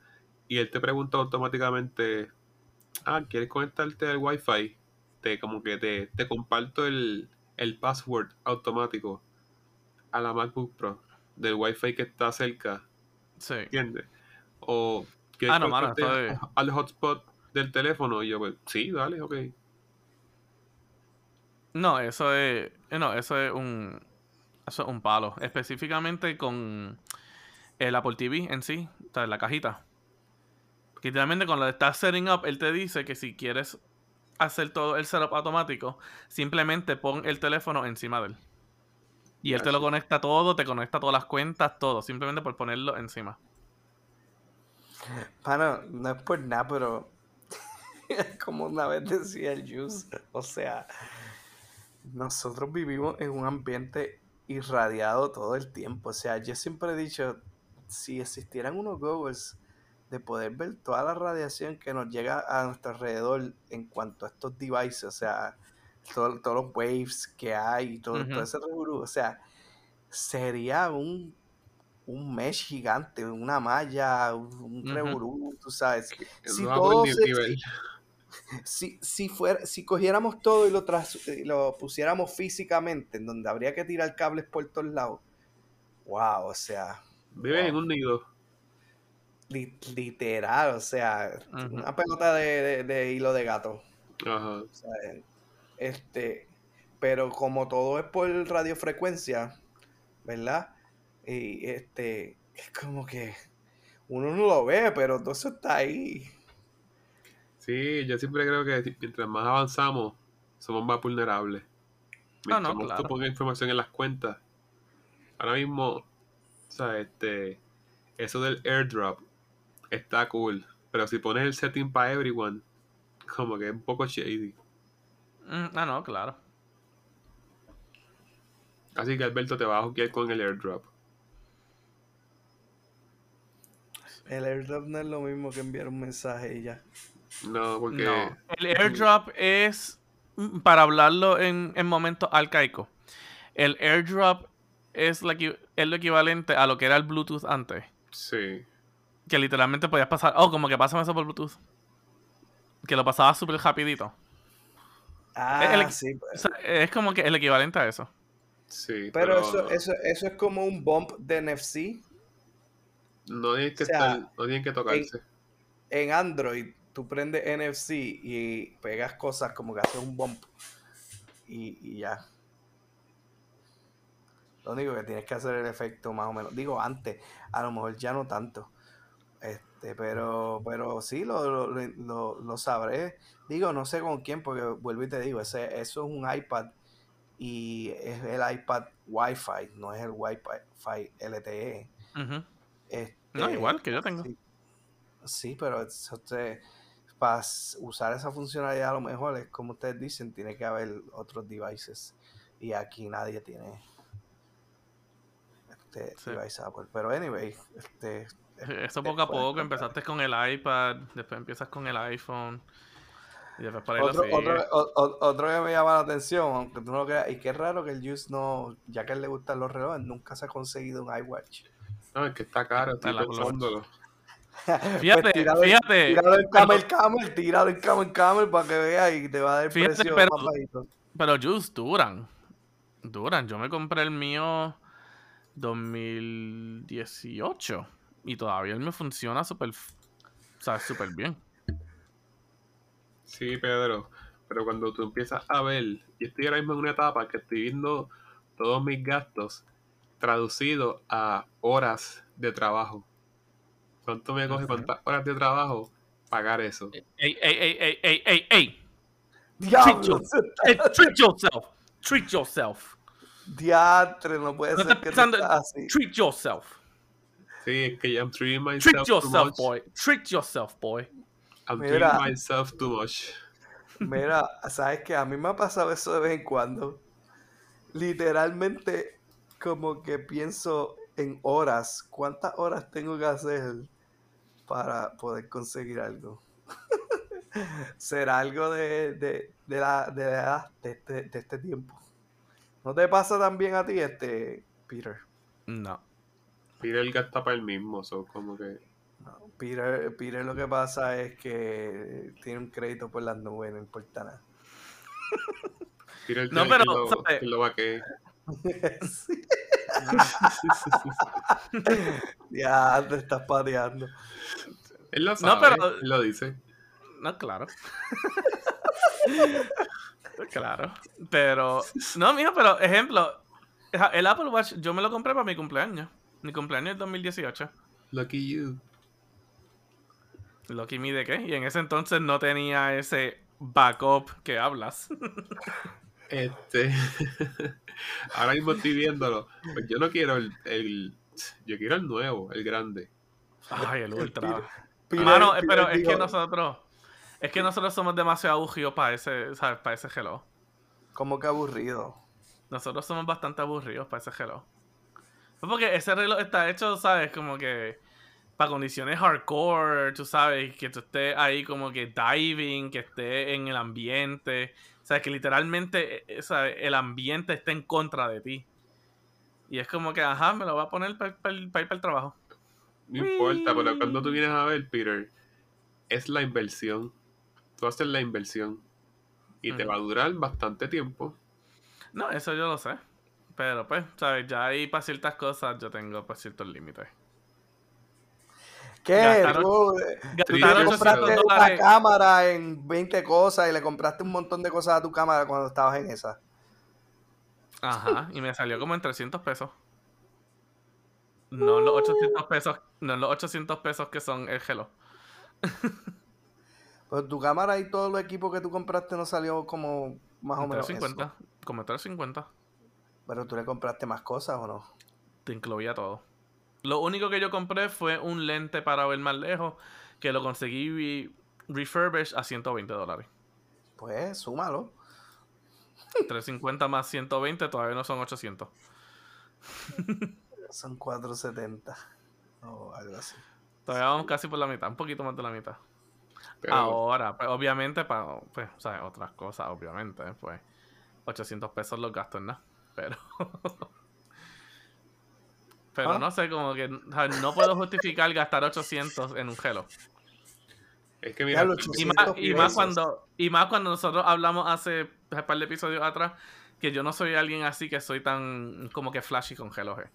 y él te pregunta automáticamente, ah, ¿quieres conectarte al Wi-Fi? Te, como que te, te comparto el, el password automático a la MacBook Pro del Wi-Fi que está cerca. Sí. ¿Entiendes? O ¿quieres ah, al hotspot del teléfono? Y yo, pues, sí, dale, ok. No, eso es. No, eso es un. Eso es un palo. Específicamente con el Apple TV en sí, está en la cajita. Literalmente cuando estás setting up, él te dice que si quieres hacer todo el setup automático, simplemente pon el teléfono encima de él. Y él te lo conecta todo, te conecta todas las cuentas, todo, simplemente por ponerlo encima. Bueno, no es por nada, pero como una vez decía el Juice, o sea, nosotros vivimos en un ambiente irradiado todo el tiempo. O sea, yo siempre he dicho, si existieran unos goggles de poder ver toda la radiación que nos llega a nuestro alrededor en cuanto a estos devices, o sea, todos los waves que hay, todo, todo ese revolú, o sea, sería un, un mesh gigante, una malla, un, revolú, tú sabes. Si todo si, si, fuera, si cogiéramos todo y lo, y lo pusiéramos físicamente, en donde habría que tirar cables por todos lados, wow, o sea, Vive en un nido. literal, o sea, una pelota de, hilo de gato. Ajá. este, pero como todo es por radiofrecuencia, ¿verdad? Y este, es como que uno no lo ve, pero todo eso está ahí. Sí, yo siempre creo que mientras más avanzamos, somos más vulnerables. Mientras no, no, más tú pongas información en las cuentas. Ahora mismo, sea, este, eso del airdrop está cool. Pero si pones el setting para everyone, como que es un poco shady. Mm, ah, no, claro. Así que Alberto te va a jugar con el airdrop. El airdrop no es lo mismo que enviar un mensaje y ya. No, porque. No. El airdrop es para hablarlo en, en momentos arcaicos. El airdrop es, la, es lo equivalente a lo que era el Bluetooth antes. Sí. Que literalmente podías pasar. Oh, como que pásame eso por Bluetooth. Que lo pasaba súper rapidito. Ah, sí. Pues. es como que el equivalente a eso. Sí. Pero, Eso, eso, eso, es como un bump de NFC. No tienen que, no tienen que tocarse. En, Android, tú prendes NFC y pegas cosas como que hace un bump. Y, y ya. Lo único que tienes que hacer el efecto más o menos. Digo, antes, a lo mejor ya no tanto. Este, pero, pero sí lo, lo, sabré. Digo, no sé con quién, porque vuelvo y te digo, ese, eso es un iPad y es el iPad Wi-Fi, no es el Wi-Fi LTE. Este, igual que yo tengo. Sí, pero para usar esa funcionalidad a lo mejor es como ustedes dicen, tiene que haber otros devices. Y aquí nadie tiene este Sí. device Apple. Pero anyway, este Eso poco a poco, empezaste con el iPad, después empiezas con el iPhone. Y después lo Otro, otro, o- otro que me llama la atención, aunque tú no lo creas, y que es raro que el Juice no, ya que a él le gustan los relojes, nunca se ha conseguido un iWatch. No, es que está caro, Está pensándolo. Fíjate, Pues tíralo, fíjate. tíralo en pero- Camel Camel, tíralo en Camel Camel para que veas y te va a dar el Fíjate, precio pero- más bajito. Pero Juice duran. Duran. Yo me compré el mío 2018 y todavía él me funciona súper, o sea, súper bien. Sí, Pedro, pero cuando tú empiezas a ver, yo estoy ahora mismo en una etapa que estoy viendo todos mis gastos traducidos a horas de trabajo. ¿Cuánto me coge? ¿Cuántas horas de trabajo? Pagar eso. Ey, ey, ey, ey, ey, ey, ey. Diablo, Hey, treat yourself. Treat yourself. diatre, no puede No ser que pensando- así. Treat yourself. Sí, es que I'm treating myself Treat too yourself, much. boy. Treat yourself, boy. I'm Mira. treating myself too much. Mira, sabes que a mí me ha pasado eso de vez en cuando. Literalmente, como que pienso en horas. ¿Cuántas horas tengo que hacer para poder conseguir algo? Será algo de, de, de la, de la edad de este, de este tiempo. ¿No te pasa también a ti, este, Peter? No. El gasta para el mismo, so como que. No, Peter, Peter lo que pasa es que tiene un crédito por las nubes, no importa nada. No, pero, que lo. Sí. Ya te estás pateando. Él lo sabe, No, pero- él lo dice. No, claro. claro. Pero, no, mijo, pero ejemplo, el Apple Watch yo me lo compré para mi cumpleaños. Mi cumpleaños es 2018. Lucky you. Lucky me de qué. Y en ese entonces no tenía ese backup que hablas. Este. Ahora mismo estoy viéndolo. Pues yo no quiero el, el- Yo quiero el nuevo, el grande. Ay, el ultra. Peter- Mano, Peter pero es que nosotros. Es que nosotros somos demasiado aburridos para ese, ¿sabes? Para ese hello. Como que aburrido. Nosotros somos bastante aburridos para ese reloj. Pues porque ese reloj está hecho, ¿sabes? Como que para condiciones hardcore, tú sabes, que tú estés ahí como que diving, que esté en el ambiente. O sea, que literalmente eh, ¿sabes? el ambiente está en contra de ti. Y es como que, ajá, me lo voy a poner para ir para el trabajo. No importa, pero cuando tú vienes a ver, Peter, es la inversión. Tú haces la inversión. Y te va a durar bastante tiempo. No, eso yo lo sé. Pero pues, ¿sabes? Ya ahí para ciertas cosas yo tengo pues ciertos límites. ¿Qué? Gastaron- Tú, eh, tú 800 compraste una cámara en 20 cosas y le compraste un montón de cosas a tu cámara cuando estabas en esa. Ajá, y me salió como en 300 pesos. No los 800 pesos, no los 800 pesos que son el Hello. Pues tu cámara y todo los equipos que tú compraste no salió como más o En menos 350, eso. como en 350. Pero tú le compraste más cosas o no. Te incluía todo. Lo único que yo compré fue un lente para ver más lejos, que lo conseguí refurbished a 120 dólares. Pues súmalo. 350 más 120 todavía no son 800. Son 470 o algo así. Todavía vamos casi por la mitad, un poquito más de la mitad. Pero Ahora, pues, obviamente, para pues, o sea, otras cosas, obviamente, pues 800 pesos los gastos en nada. Pero. Pero Ah. no sé, como que o sea, no puedo justificar gastar 800 en un gelo. es que mira, Y 800 más, y más cuando y más cuando nosotros hablamos hace un par de episodios atrás que yo no soy alguien así que soy tan como que flashy con relojes.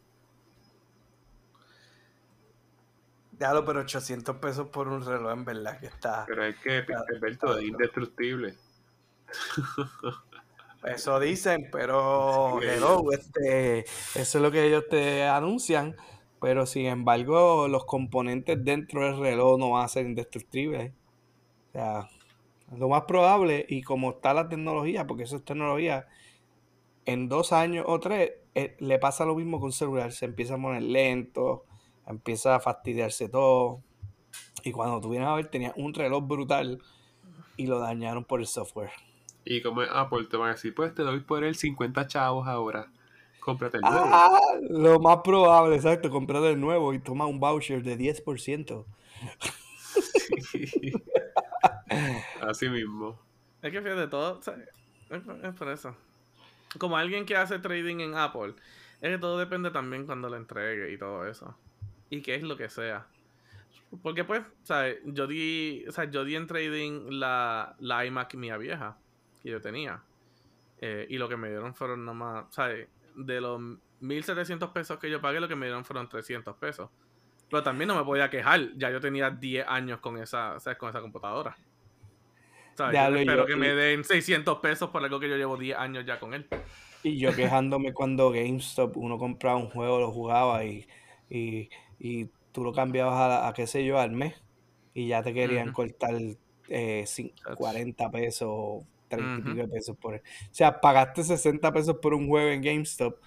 Déjalo, pero 800 pesos por un reloj en verdad que está. pero es que Alberto es indestructible. Eso dicen, pero hello, este, eso es lo que ellos te anuncian, pero sin embargo los componentes dentro del reloj no van a ser indestructibles. O sea, lo más probable, y como está la tecnología, porque eso es tecnología, en dos años o tres eh, le pasa lo mismo con celular, se empieza a poner lento, empieza a fastidiarse todo. Y cuando tuvieron a ver, tenía un reloj brutal y lo dañaron por el software. Y como es Apple, te van a decir, pues te doy por él 50 chavos ahora. Cómprate el nuevo. Ah, lo más probable, exacto, comprar el nuevo y toma un voucher de 10%. Así mismo. Es que fíjate, todo. o sea, es, por- es por eso. Como alguien que hace trading en Apple, es que todo depende también cuando lo entregue y todo eso. Y qué es lo que sea. Porque pues, ¿sabes? Yo di, o sea, yo di en trading la, la iMac mía vieja que yo tenía. Eh, y lo que me dieron fueron nomás, ¿sabes? De los 1700 pesos que yo pagué, lo que me dieron fueron 300 pesos. Pero también no me podía quejar, ya yo tenía 10 años con esa, ¿sabes? Con esa computadora. ¿Sabes? Yo espero yo- que y- me den 600 pesos por algo que yo llevo 10 años ya con él. Y yo quejándome cuando GameStop uno compraba un juego, lo jugaba y, y, y tú lo cambiabas a, a, qué sé yo, al mes y ya te querían cortar eh, cin- Chach. 40 pesos, 30 y pico de pesos por él. O sea, pagaste 60 pesos por un juego en GameStop,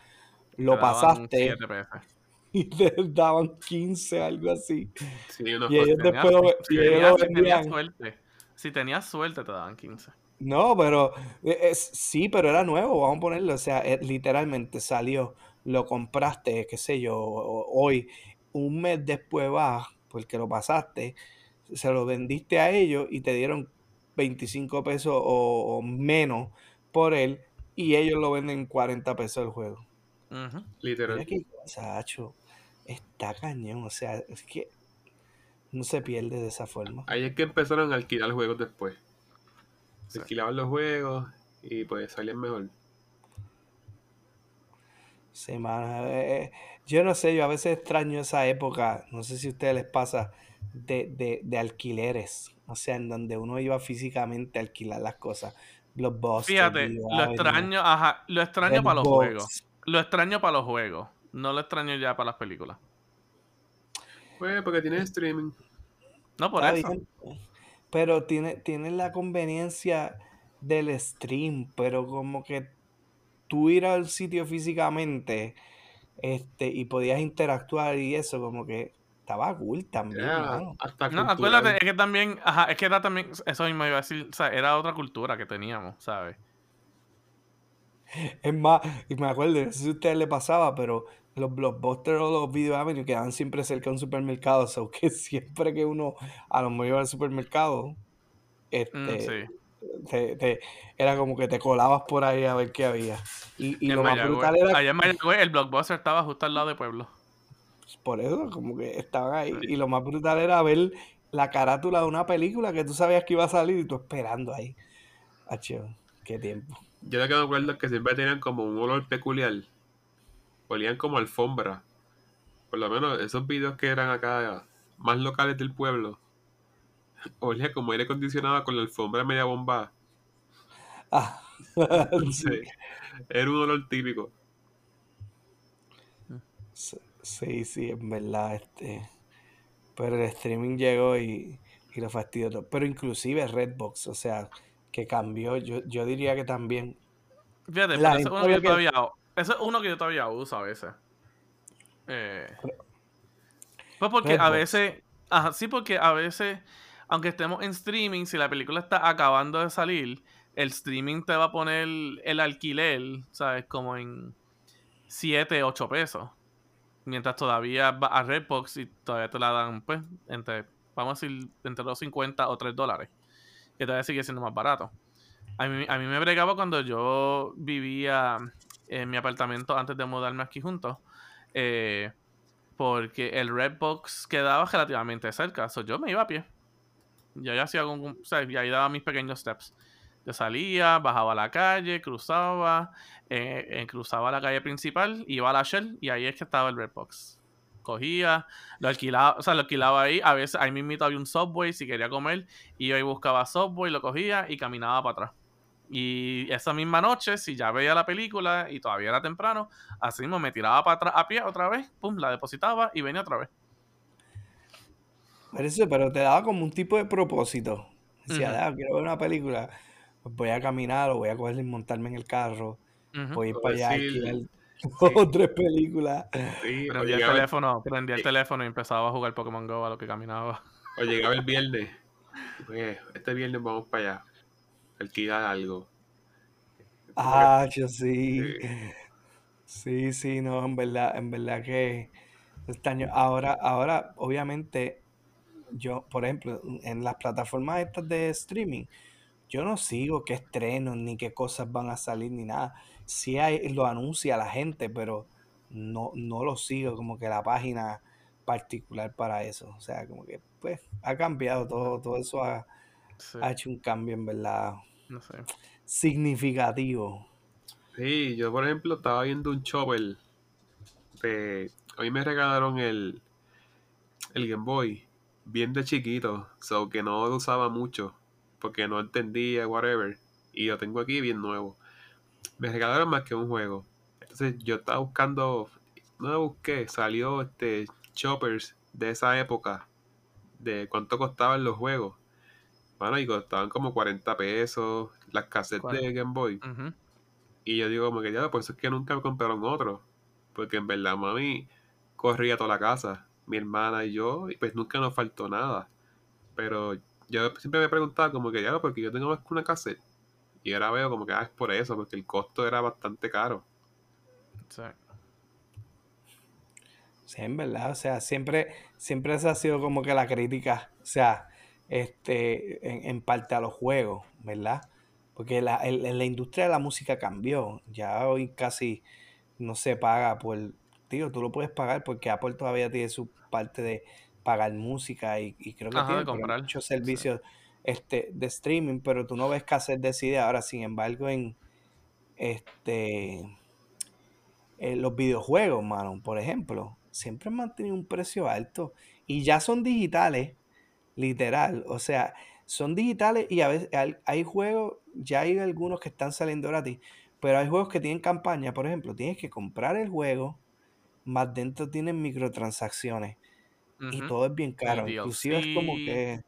lo Te pasaste 7 pesos. y te daban 15, algo así. Sí, Y ellos. Tenías- después si, ellos tenías, si suerte. Si tenías suerte te daban 15. No, pero es- sí, pero era nuevo, vamos a ponerlo. O sea, literalmente salió, lo compraste, qué sé yo, hoy, un mes después vas, porque lo pasaste, se lo vendiste a ellos y te dieron 25 pesos o, o menos por él y ellos lo venden 40 pesos el juego. Ujú. Literal. Mira qué cosa, Hacho. Está cañón, o sea, es que no se pierde de esa forma. Ahí es que empezaron a alquilar juegos después. Se Sí. alquilaban los juegos y pues salían mejor. Sí, mano, eh, yo no sé, yo a veces extraño esa época, no sé si a ustedes les pasa, de, de, de alquileres, o sea, en donde uno iba físicamente a alquilar las cosas. Blockbuster, Fíjate, lo extraño, ajá, lo extraño para los juegos. Lo extraño para los juegos. No lo extraño ya para las películas. Pues porque tiene streaming. No por Está eso. bien, pero tiene, tiene la conveniencia del stream, pero como que tú ir al sitio físicamente este, y podías interactuar y eso, como que estaba cool también, Era mano. hasta No, acuérdate, es que también, ajá, es que era también, eso mismo iba a decir, o sea, era otra cultura que teníamos, ¿sabes? Es más, y me acuerdo, no sé si a ustedes le pasaba, pero los blockbusters o los video avenue quedaban siempre cerca de un supermercado, o que siempre que uno a lo mejor iba al supermercado, Mm, este, sí. te- te- era como que te colabas por ahí a ver qué había. Y, lo más Mayagüez- brutal era allá en el blockbuster estaba justo al lado de Pueblo. Por eso, como que estaban ahí. Y lo más brutal era ver la carátula de una película que tú sabías que iba a salir y tú esperando ahí. Acho, qué tiempo. Yo lo que me acuerdo es que siempre tenían como un olor peculiar. Olían como alfombra. Por lo menos esos videos que eran acá más locales del pueblo. Olía como aire acondicionado con la alfombra media bomba. Ah, Sí. Era un olor típico. Sí, Sí, sí, en verdad, este. Pero el streaming llegó y, y lo fastidió todo. Pero inclusive Redbox, o sea, que cambió, yo, yo diría que también. Fíjate, pero eso es uno que yo que- todavía, eso es uno que yo todavía uso a veces. Eh, pues porque a veces, ajá, sí, porque a veces, aunque estemos en streaming, si la película está acabando de salir, el streaming te va a poner el alquiler, ¿sabes? Como en 7, 8 pesos. Mientras todavía va a Redbox y todavía te la dan, pues, entre, vamos a decir, entre los 50 o 3 dólares. Que todavía sigue siendo más barato. A mí, a mí me bregaba cuando yo vivía en mi apartamento antes de mudarme aquí juntos. eh, porque el Redbox quedaba relativamente cerca. So, yo me iba a pie. Yo ya hacía algún- o sea, y ahí daba mis pequeños steps. Yo salía, bajaba a la calle, cruzaba, eh, eh, cruzaba la calle principal, iba a la Shell y ahí es que estaba el Redbox. Cogía, lo alquilaba, o sea, lo alquilaba ahí. A veces ahí mismo había un Subway si quería comer. Y buscaba Subway, lo cogía y caminaba para atrás. Y esa misma noche, si ya veía la película y todavía era temprano, así mismo me tiraba para atrás a pie otra vez, pum, la depositaba y venía otra vez. Pero, eso, pero te daba como un tipo de propósito. Decía. "Ah, quiero ver una película, voy a caminar o voy a coger y montarme en el carro, voy a ir para allá a decir, dos o tres películas. Sí, o Prendía el teléfono, prendía el teléfono y empezaba a jugar Pokémon Go a lo que caminaba. O llegaba el viernes. Pues, este viernes vamos para allá. Alquilar algo. Ah, yo sí. Sí, sí, no, en verdad, en verdad que este año, ahora, ahora, obviamente, yo, por ejemplo, en las plataformas estas de streaming, yo no sigo qué estrenos, ni qué cosas van a salir, ni nada. Sí hay, lo anuncia la gente, pero no, no lo sigo como que la página particular para eso. O sea, como que, pues, ha cambiado todo, todo eso ha, Sí, ha hecho un cambio, en verdad, no sé. significativo. Sí, yo por ejemplo estaba viendo un chopper de... Hoy me regalaron el, el Game Boy bien de chiquito, so que no lo usaba mucho, porque no entendía, whatever, y lo tengo aquí bien nuevo. Me regalaron más que un juego. Entonces yo estaba buscando, no lo busqué, salió este choppers de esa época, de cuánto costaban los juegos. Bueno, y costaban como 40 pesos, las cassettes ¿Cuál? de Game Boy. Y yo digo, como que ya, por eso es que nunca me compraron otro. Porque en verdad, mami corría toda la casa, mi hermana y yo, y pues nunca nos faltó nada. Pero yo siempre me preguntaba, como que ya, porque yo tengo más que una cassette. Y ahora veo como que ah, es por eso, porque el costo era bastante caro. Sí. Sí, en verdad, o sea, siempre, siempre esa ha sido como que la crítica, o sea, este, en, en parte a los juegos, ¿verdad? Porque la, el- en la industria de la música cambió, ya hoy casi no se paga por, tío, tú lo puedes pagar porque Apple todavía tiene su parte de pagar música y, y creo que Ajá, de tiene por comprar, muchos sí. servicios este, de streaming, pero tú no ves cassette de CD ahora, sin embargo, en este eh, los videojuegos, mano, por ejemplo, siempre han mantenido un precio alto y ya son digitales, literal. O sea, son digitales y a veces hay, hay juegos, ya hay algunos que están saliendo gratis, pero hay juegos que tienen campaña, por ejemplo, tienes que comprar el juego, más dentro tienen microtransacciones y todo es bien caro. El Inclusive es como que...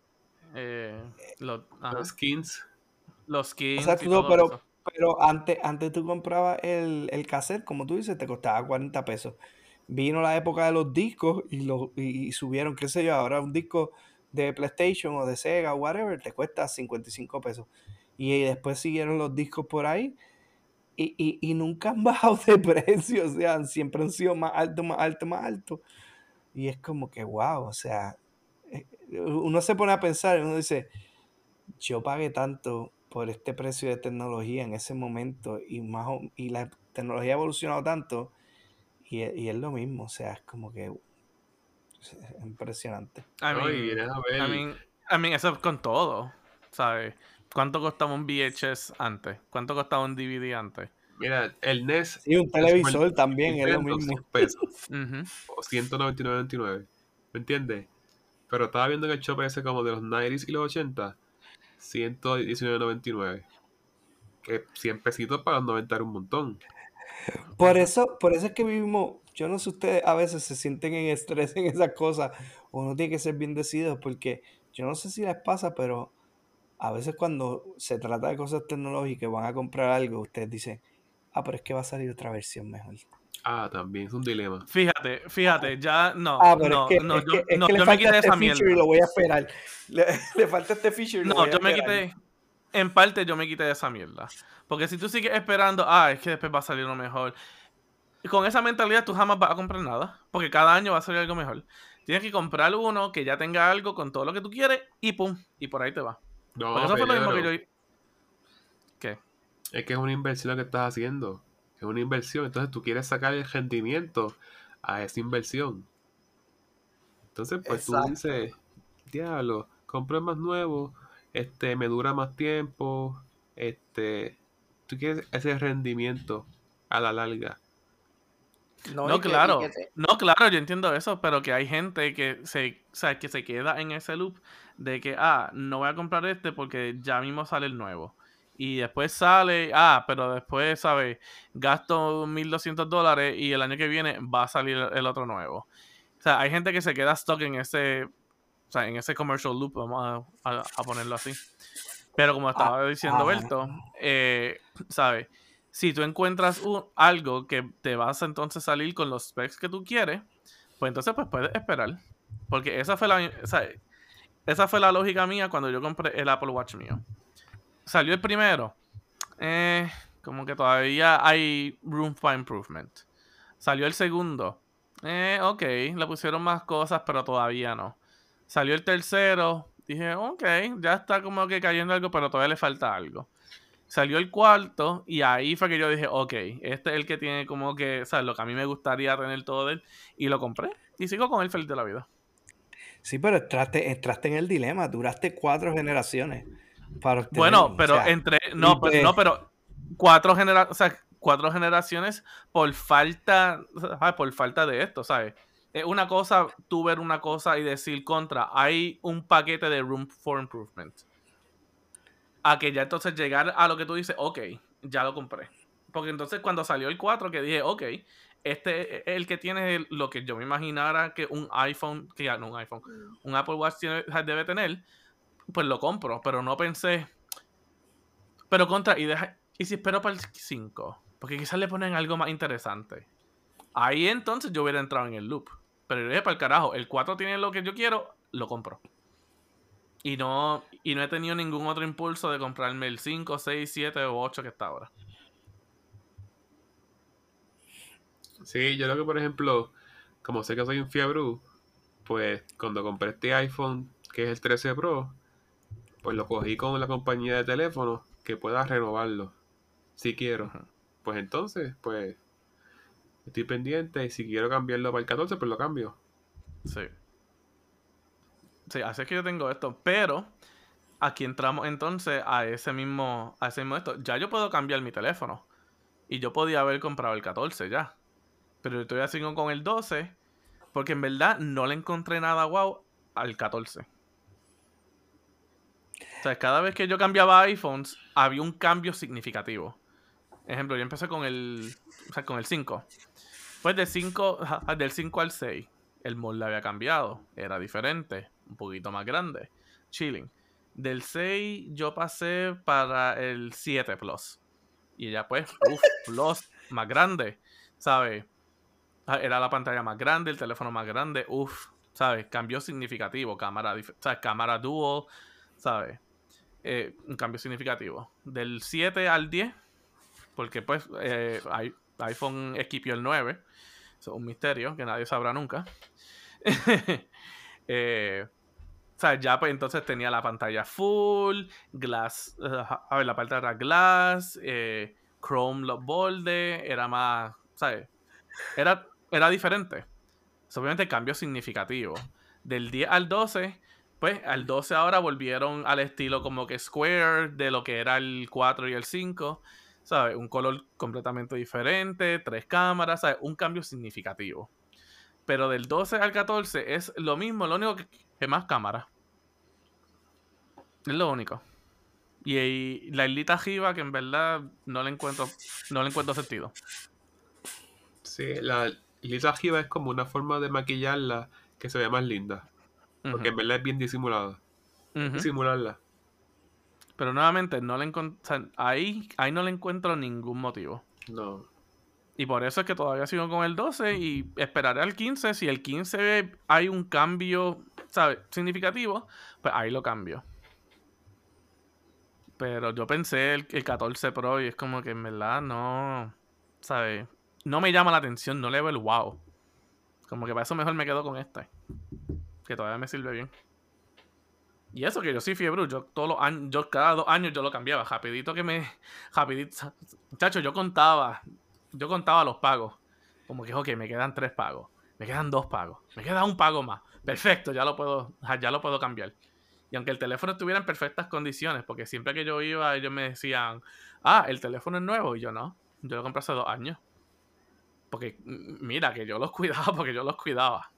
eh, lo- ajá, Los skins, los skins Exacto, y no, todo pero, eso. pero antes, antes tú comprabas el, el cassette, como tú dices, te costaba 40 pesos. Vino la época de los discos y, lo, y, y subieron, qué sé yo, ahora un disco de PlayStation o de Sega o whatever te cuesta 55 pesos. Y después siguieron los discos por ahí y, y, y nunca han bajado de precio, o sea, siempre han sido más alto, más alto, más alto. Y es como que, wow, o sea, eh, uno se pone a pensar y uno dice, yo pagué tanto por este precio de tecnología en ese momento y más o- y la tecnología ha evolucionado tanto y, e- y es lo mismo, o sea, es como que es impresionante. A ver, I mean, I mean, eso es con todo, ¿sabes? ¿Cuánto costaba un VHS antes? ¿Cuánto costaba un DVD antes? Mira, el NES Sí, un televisor también es lo Nintendo, mismo. 100 pesos o 199.99, ¿me entiendes? Pero estaba viendo en el shop ese como de los 90s y los 80, 119.99. Que 100 pesitos para los 90 era un montón. Por eso, por eso es que vivimos, yo no sé ustedes a veces se sienten en estrés en esas cosas, uno tiene que ser bien decidido porque yo no sé si les pasa, pero a veces cuando se trata de cosas tecnológicas, van a comprar algo, ustedes dicen, ah, pero es que va a salir otra versión mejor. Ah, también es un dilema. Fíjate, fíjate, ya no, Ah, pero no, es que, no, es yo, que, es no, que le yo me falta quité de este esa feature y mierda. lo voy a esperar. Le, le falta este feature y lo No, voy a yo me quité, en parte yo me quité de esa mierda. Porque si tú sigues esperando, ah, es que después va a salir uno mejor. Con esa mentalidad tú jamás vas a comprar nada. Porque cada año va a salir algo mejor. Tienes que comprar uno que ya tenga algo con todo lo que tú quieres y pum, y por ahí te va. No, Porque eso fue lo mismo que yo... ¿Qué? Es que es una inversión lo que estás haciendo. Es una inversión. Entonces tú quieres sacar el rendimiento a esa inversión. Entonces, pues tú dices, diablo, compro el más nuevo, este, me dura más tiempo, este, tú quieres ese rendimiento a la larga. No, que- claro. que No, claro, yo entiendo eso, pero que hay gente que se, o sea, que se queda en ese loop de que, ah, no voy a comprar este porque ya mismo sale el nuevo. Y después sale, ah, pero después, ¿sabes? Gasto 1200 dólares y el año que viene va a salir el otro nuevo. O sea, hay gente que se queda stuck en ese, o sea, en ese commercial loop, vamos a, a- a ponerlo así. Pero como estaba diciendo ah. Berto, eh, ¿sabes? Si tú encuentras un- algo que te vas a entonces salir con los specs que tú quieres, pues entonces pues puedes esperar. Porque esa fue la... o sea, esa fue la lógica mía cuando yo compré el Apple Watch mío. Salió el primero. Eh, como que todavía hay room for improvement. Salió el segundo. Eh, ok, le pusieron más cosas, pero todavía no. Salió el tercero. Dije, ok, ya está como que cayendo algo, pero todavía le falta algo. Salió el cuarto y ahí fue que yo dije, ok, este es el que tiene como que, ¿sabes? Lo que a mí me gustaría tener todo de él. Y lo compré. Y sigo con él feliz de la vida. Sí, pero entraste, entraste en el dilema. Duraste cuatro generaciones. Para bueno, pero entre. No, pues, no, pero cuatro generaciones. O sea, cuatro generaciones por falta. Por falta de esto, ¿sabes? Es una cosa, tú ver una cosa y decir contra. Hay un paquete de Room for Improvement a que ya entonces llegar a lo que tú dices, ok, ya lo compré. Porque entonces cuando salió el 4 que dije, ok, este es el que tiene lo que yo me imaginara que un iPhone, que ya no un iPhone, un Apple Watch debe tener, pues lo compro, pero no pensé, pero contra, y deja, y si espero para el 5, porque quizás le ponen algo más interesante. Ahí entonces yo hubiera entrado en el loop. Pero yo dije, para el carajo, el 4 tiene lo que yo quiero, lo compro. Y no, y no he tenido ningún otro impulso de comprarme el 5, 6, 7 o 8 que está ahora. Sí, yo creo que, por ejemplo, como sé que soy un fiebre, pues cuando compré este iPhone, que es el 13 Pro, pues lo cogí con la compañía de teléfono que pueda renovarlo, si quiero. Pues entonces, pues, estoy pendiente y si quiero cambiarlo para el 14, pues lo cambio. Sí. Sí, así es que yo tengo esto. Pero aquí entramos entonces a ese mismo, a ese mismo esto. Ya yo puedo cambiar mi teléfono. Y yo podía haber comprado el 14 ya. Pero estoy haciendo con el 12. Porque en verdad no le encontré nada wow al 14. O sea, cada vez que yo cambiaba iPhones, había un cambio significativo. Ejemplo, yo empecé con el, o sea, con el 5. Pues del 5, del 5 al 6, el molde había cambiado. Era diferente un poquito más grande. Chilling. Del 6 yo pasé para el 7 Plus. Y ya pues, uff, Plus más grande. ¿Sabes? Ah, era la pantalla más grande, el teléfono más grande. Uff, ¿sabes? Cambio significativo. Cámara, ¿sabes? Cámara dual. ¿Sabes? Eh, un cambio significativo. Del 7 al 10. Porque pues eh, iPhone equipió el 9. Eso es un misterio que nadie sabrá nunca. eh, o sea, ya pues entonces tenía la pantalla full, glass, a ver, la parte era glass, eh, Chrome los bordes, era más, ¿sabes? Era, era diferente. obviamente cambio significativo. Del 10 al 12, pues al 12 ahora volvieron al estilo como que square de lo que era el 4 y el 5. ¿Sabes? Un color completamente diferente, tres cámaras, ¿sabes? Un cambio significativo. Pero del 12 al 14 es lo mismo, lo único que más cámara. Es lo único. Y, la islita Jiva, que en verdad no le encuentro, no le encuentro sentido. Sí, la islita Jiva es como una forma de maquillarla que se ve más linda. Porque en verdad es bien disimulada. Disimularla. Pero nuevamente, no le encuentro, ahí, ahí no le encuentro ningún motivo. No. Y por eso es que todavía sigo con el 12 y esperaré al 15. Si el 15 hay un cambio, ¿sabes? Significativo, pues ahí lo cambio. Pero yo pensé el, el 14 Pro y es como que en verdad no, ¿sabes? No me llama la atención, no le veo el wow. Como que para eso mejor me quedo con este. Que todavía me sirve bien. Y eso que yo sí fiebre, yo todos los años, yo cada dos años yo lo cambiaba. Rapidito que me. Rapidito. Muchachos, yo contaba. Yo contaba los pagos. Como que, ok, me quedan tres pagos. Me quedan dos pagos. Me queda un pago más. Perfecto, ya lo puedo, ya lo puedo cambiar. Y aunque el teléfono estuviera en perfectas condiciones, porque siempre que yo iba, ellos me decían, ah, el teléfono es nuevo. Y yo no, yo lo compré hace dos años. Porque mira, que yo los cuidaba, porque yo los cuidaba.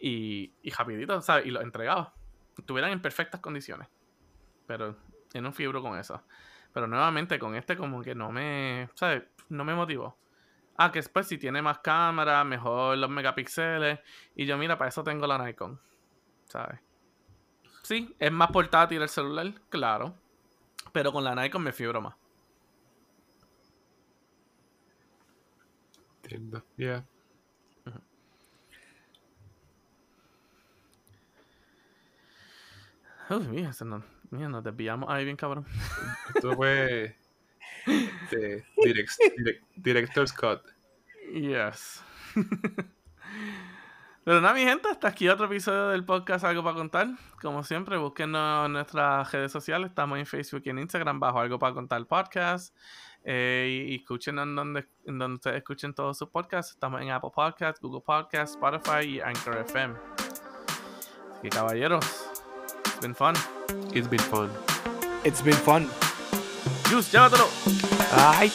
Y, y rapidito, ¿sabes? Y los entregaba. Estuvieran en perfectas condiciones. Pero en un fibro con eso. Pero nuevamente con este como que no me, ¿sabes? No me motivó. Ah, que después si tiene más cámara, mejor los megapíxeles. Y yo, mira, para eso tengo la Nikon. ¿Sabes? Sí, es más portátil el celular, claro. Pero con la Nikon me fibro más. Entiendo, yeah. Uy, mira, se nos, mira, nos desviamos ahí bien cabrón. Esto fue de direct, direct- Director Scott. Yes. Pero nada, mi gente, hasta aquí otro episodio del podcast Algo para Contar. Como siempre, búsquenos en nuestras redes sociales. Estamos en Facebook y en Instagram bajo Algo para Contar Podcast. Eh, y, y escuchen en donde, en donde ustedes escuchen todos sus podcasts. Estamos en Apple Podcasts, Google Podcasts, Spotify y Anchor FM. Así que caballeros, been fun. It's been fun. It's been fun. Juice, llévatelo. Ay.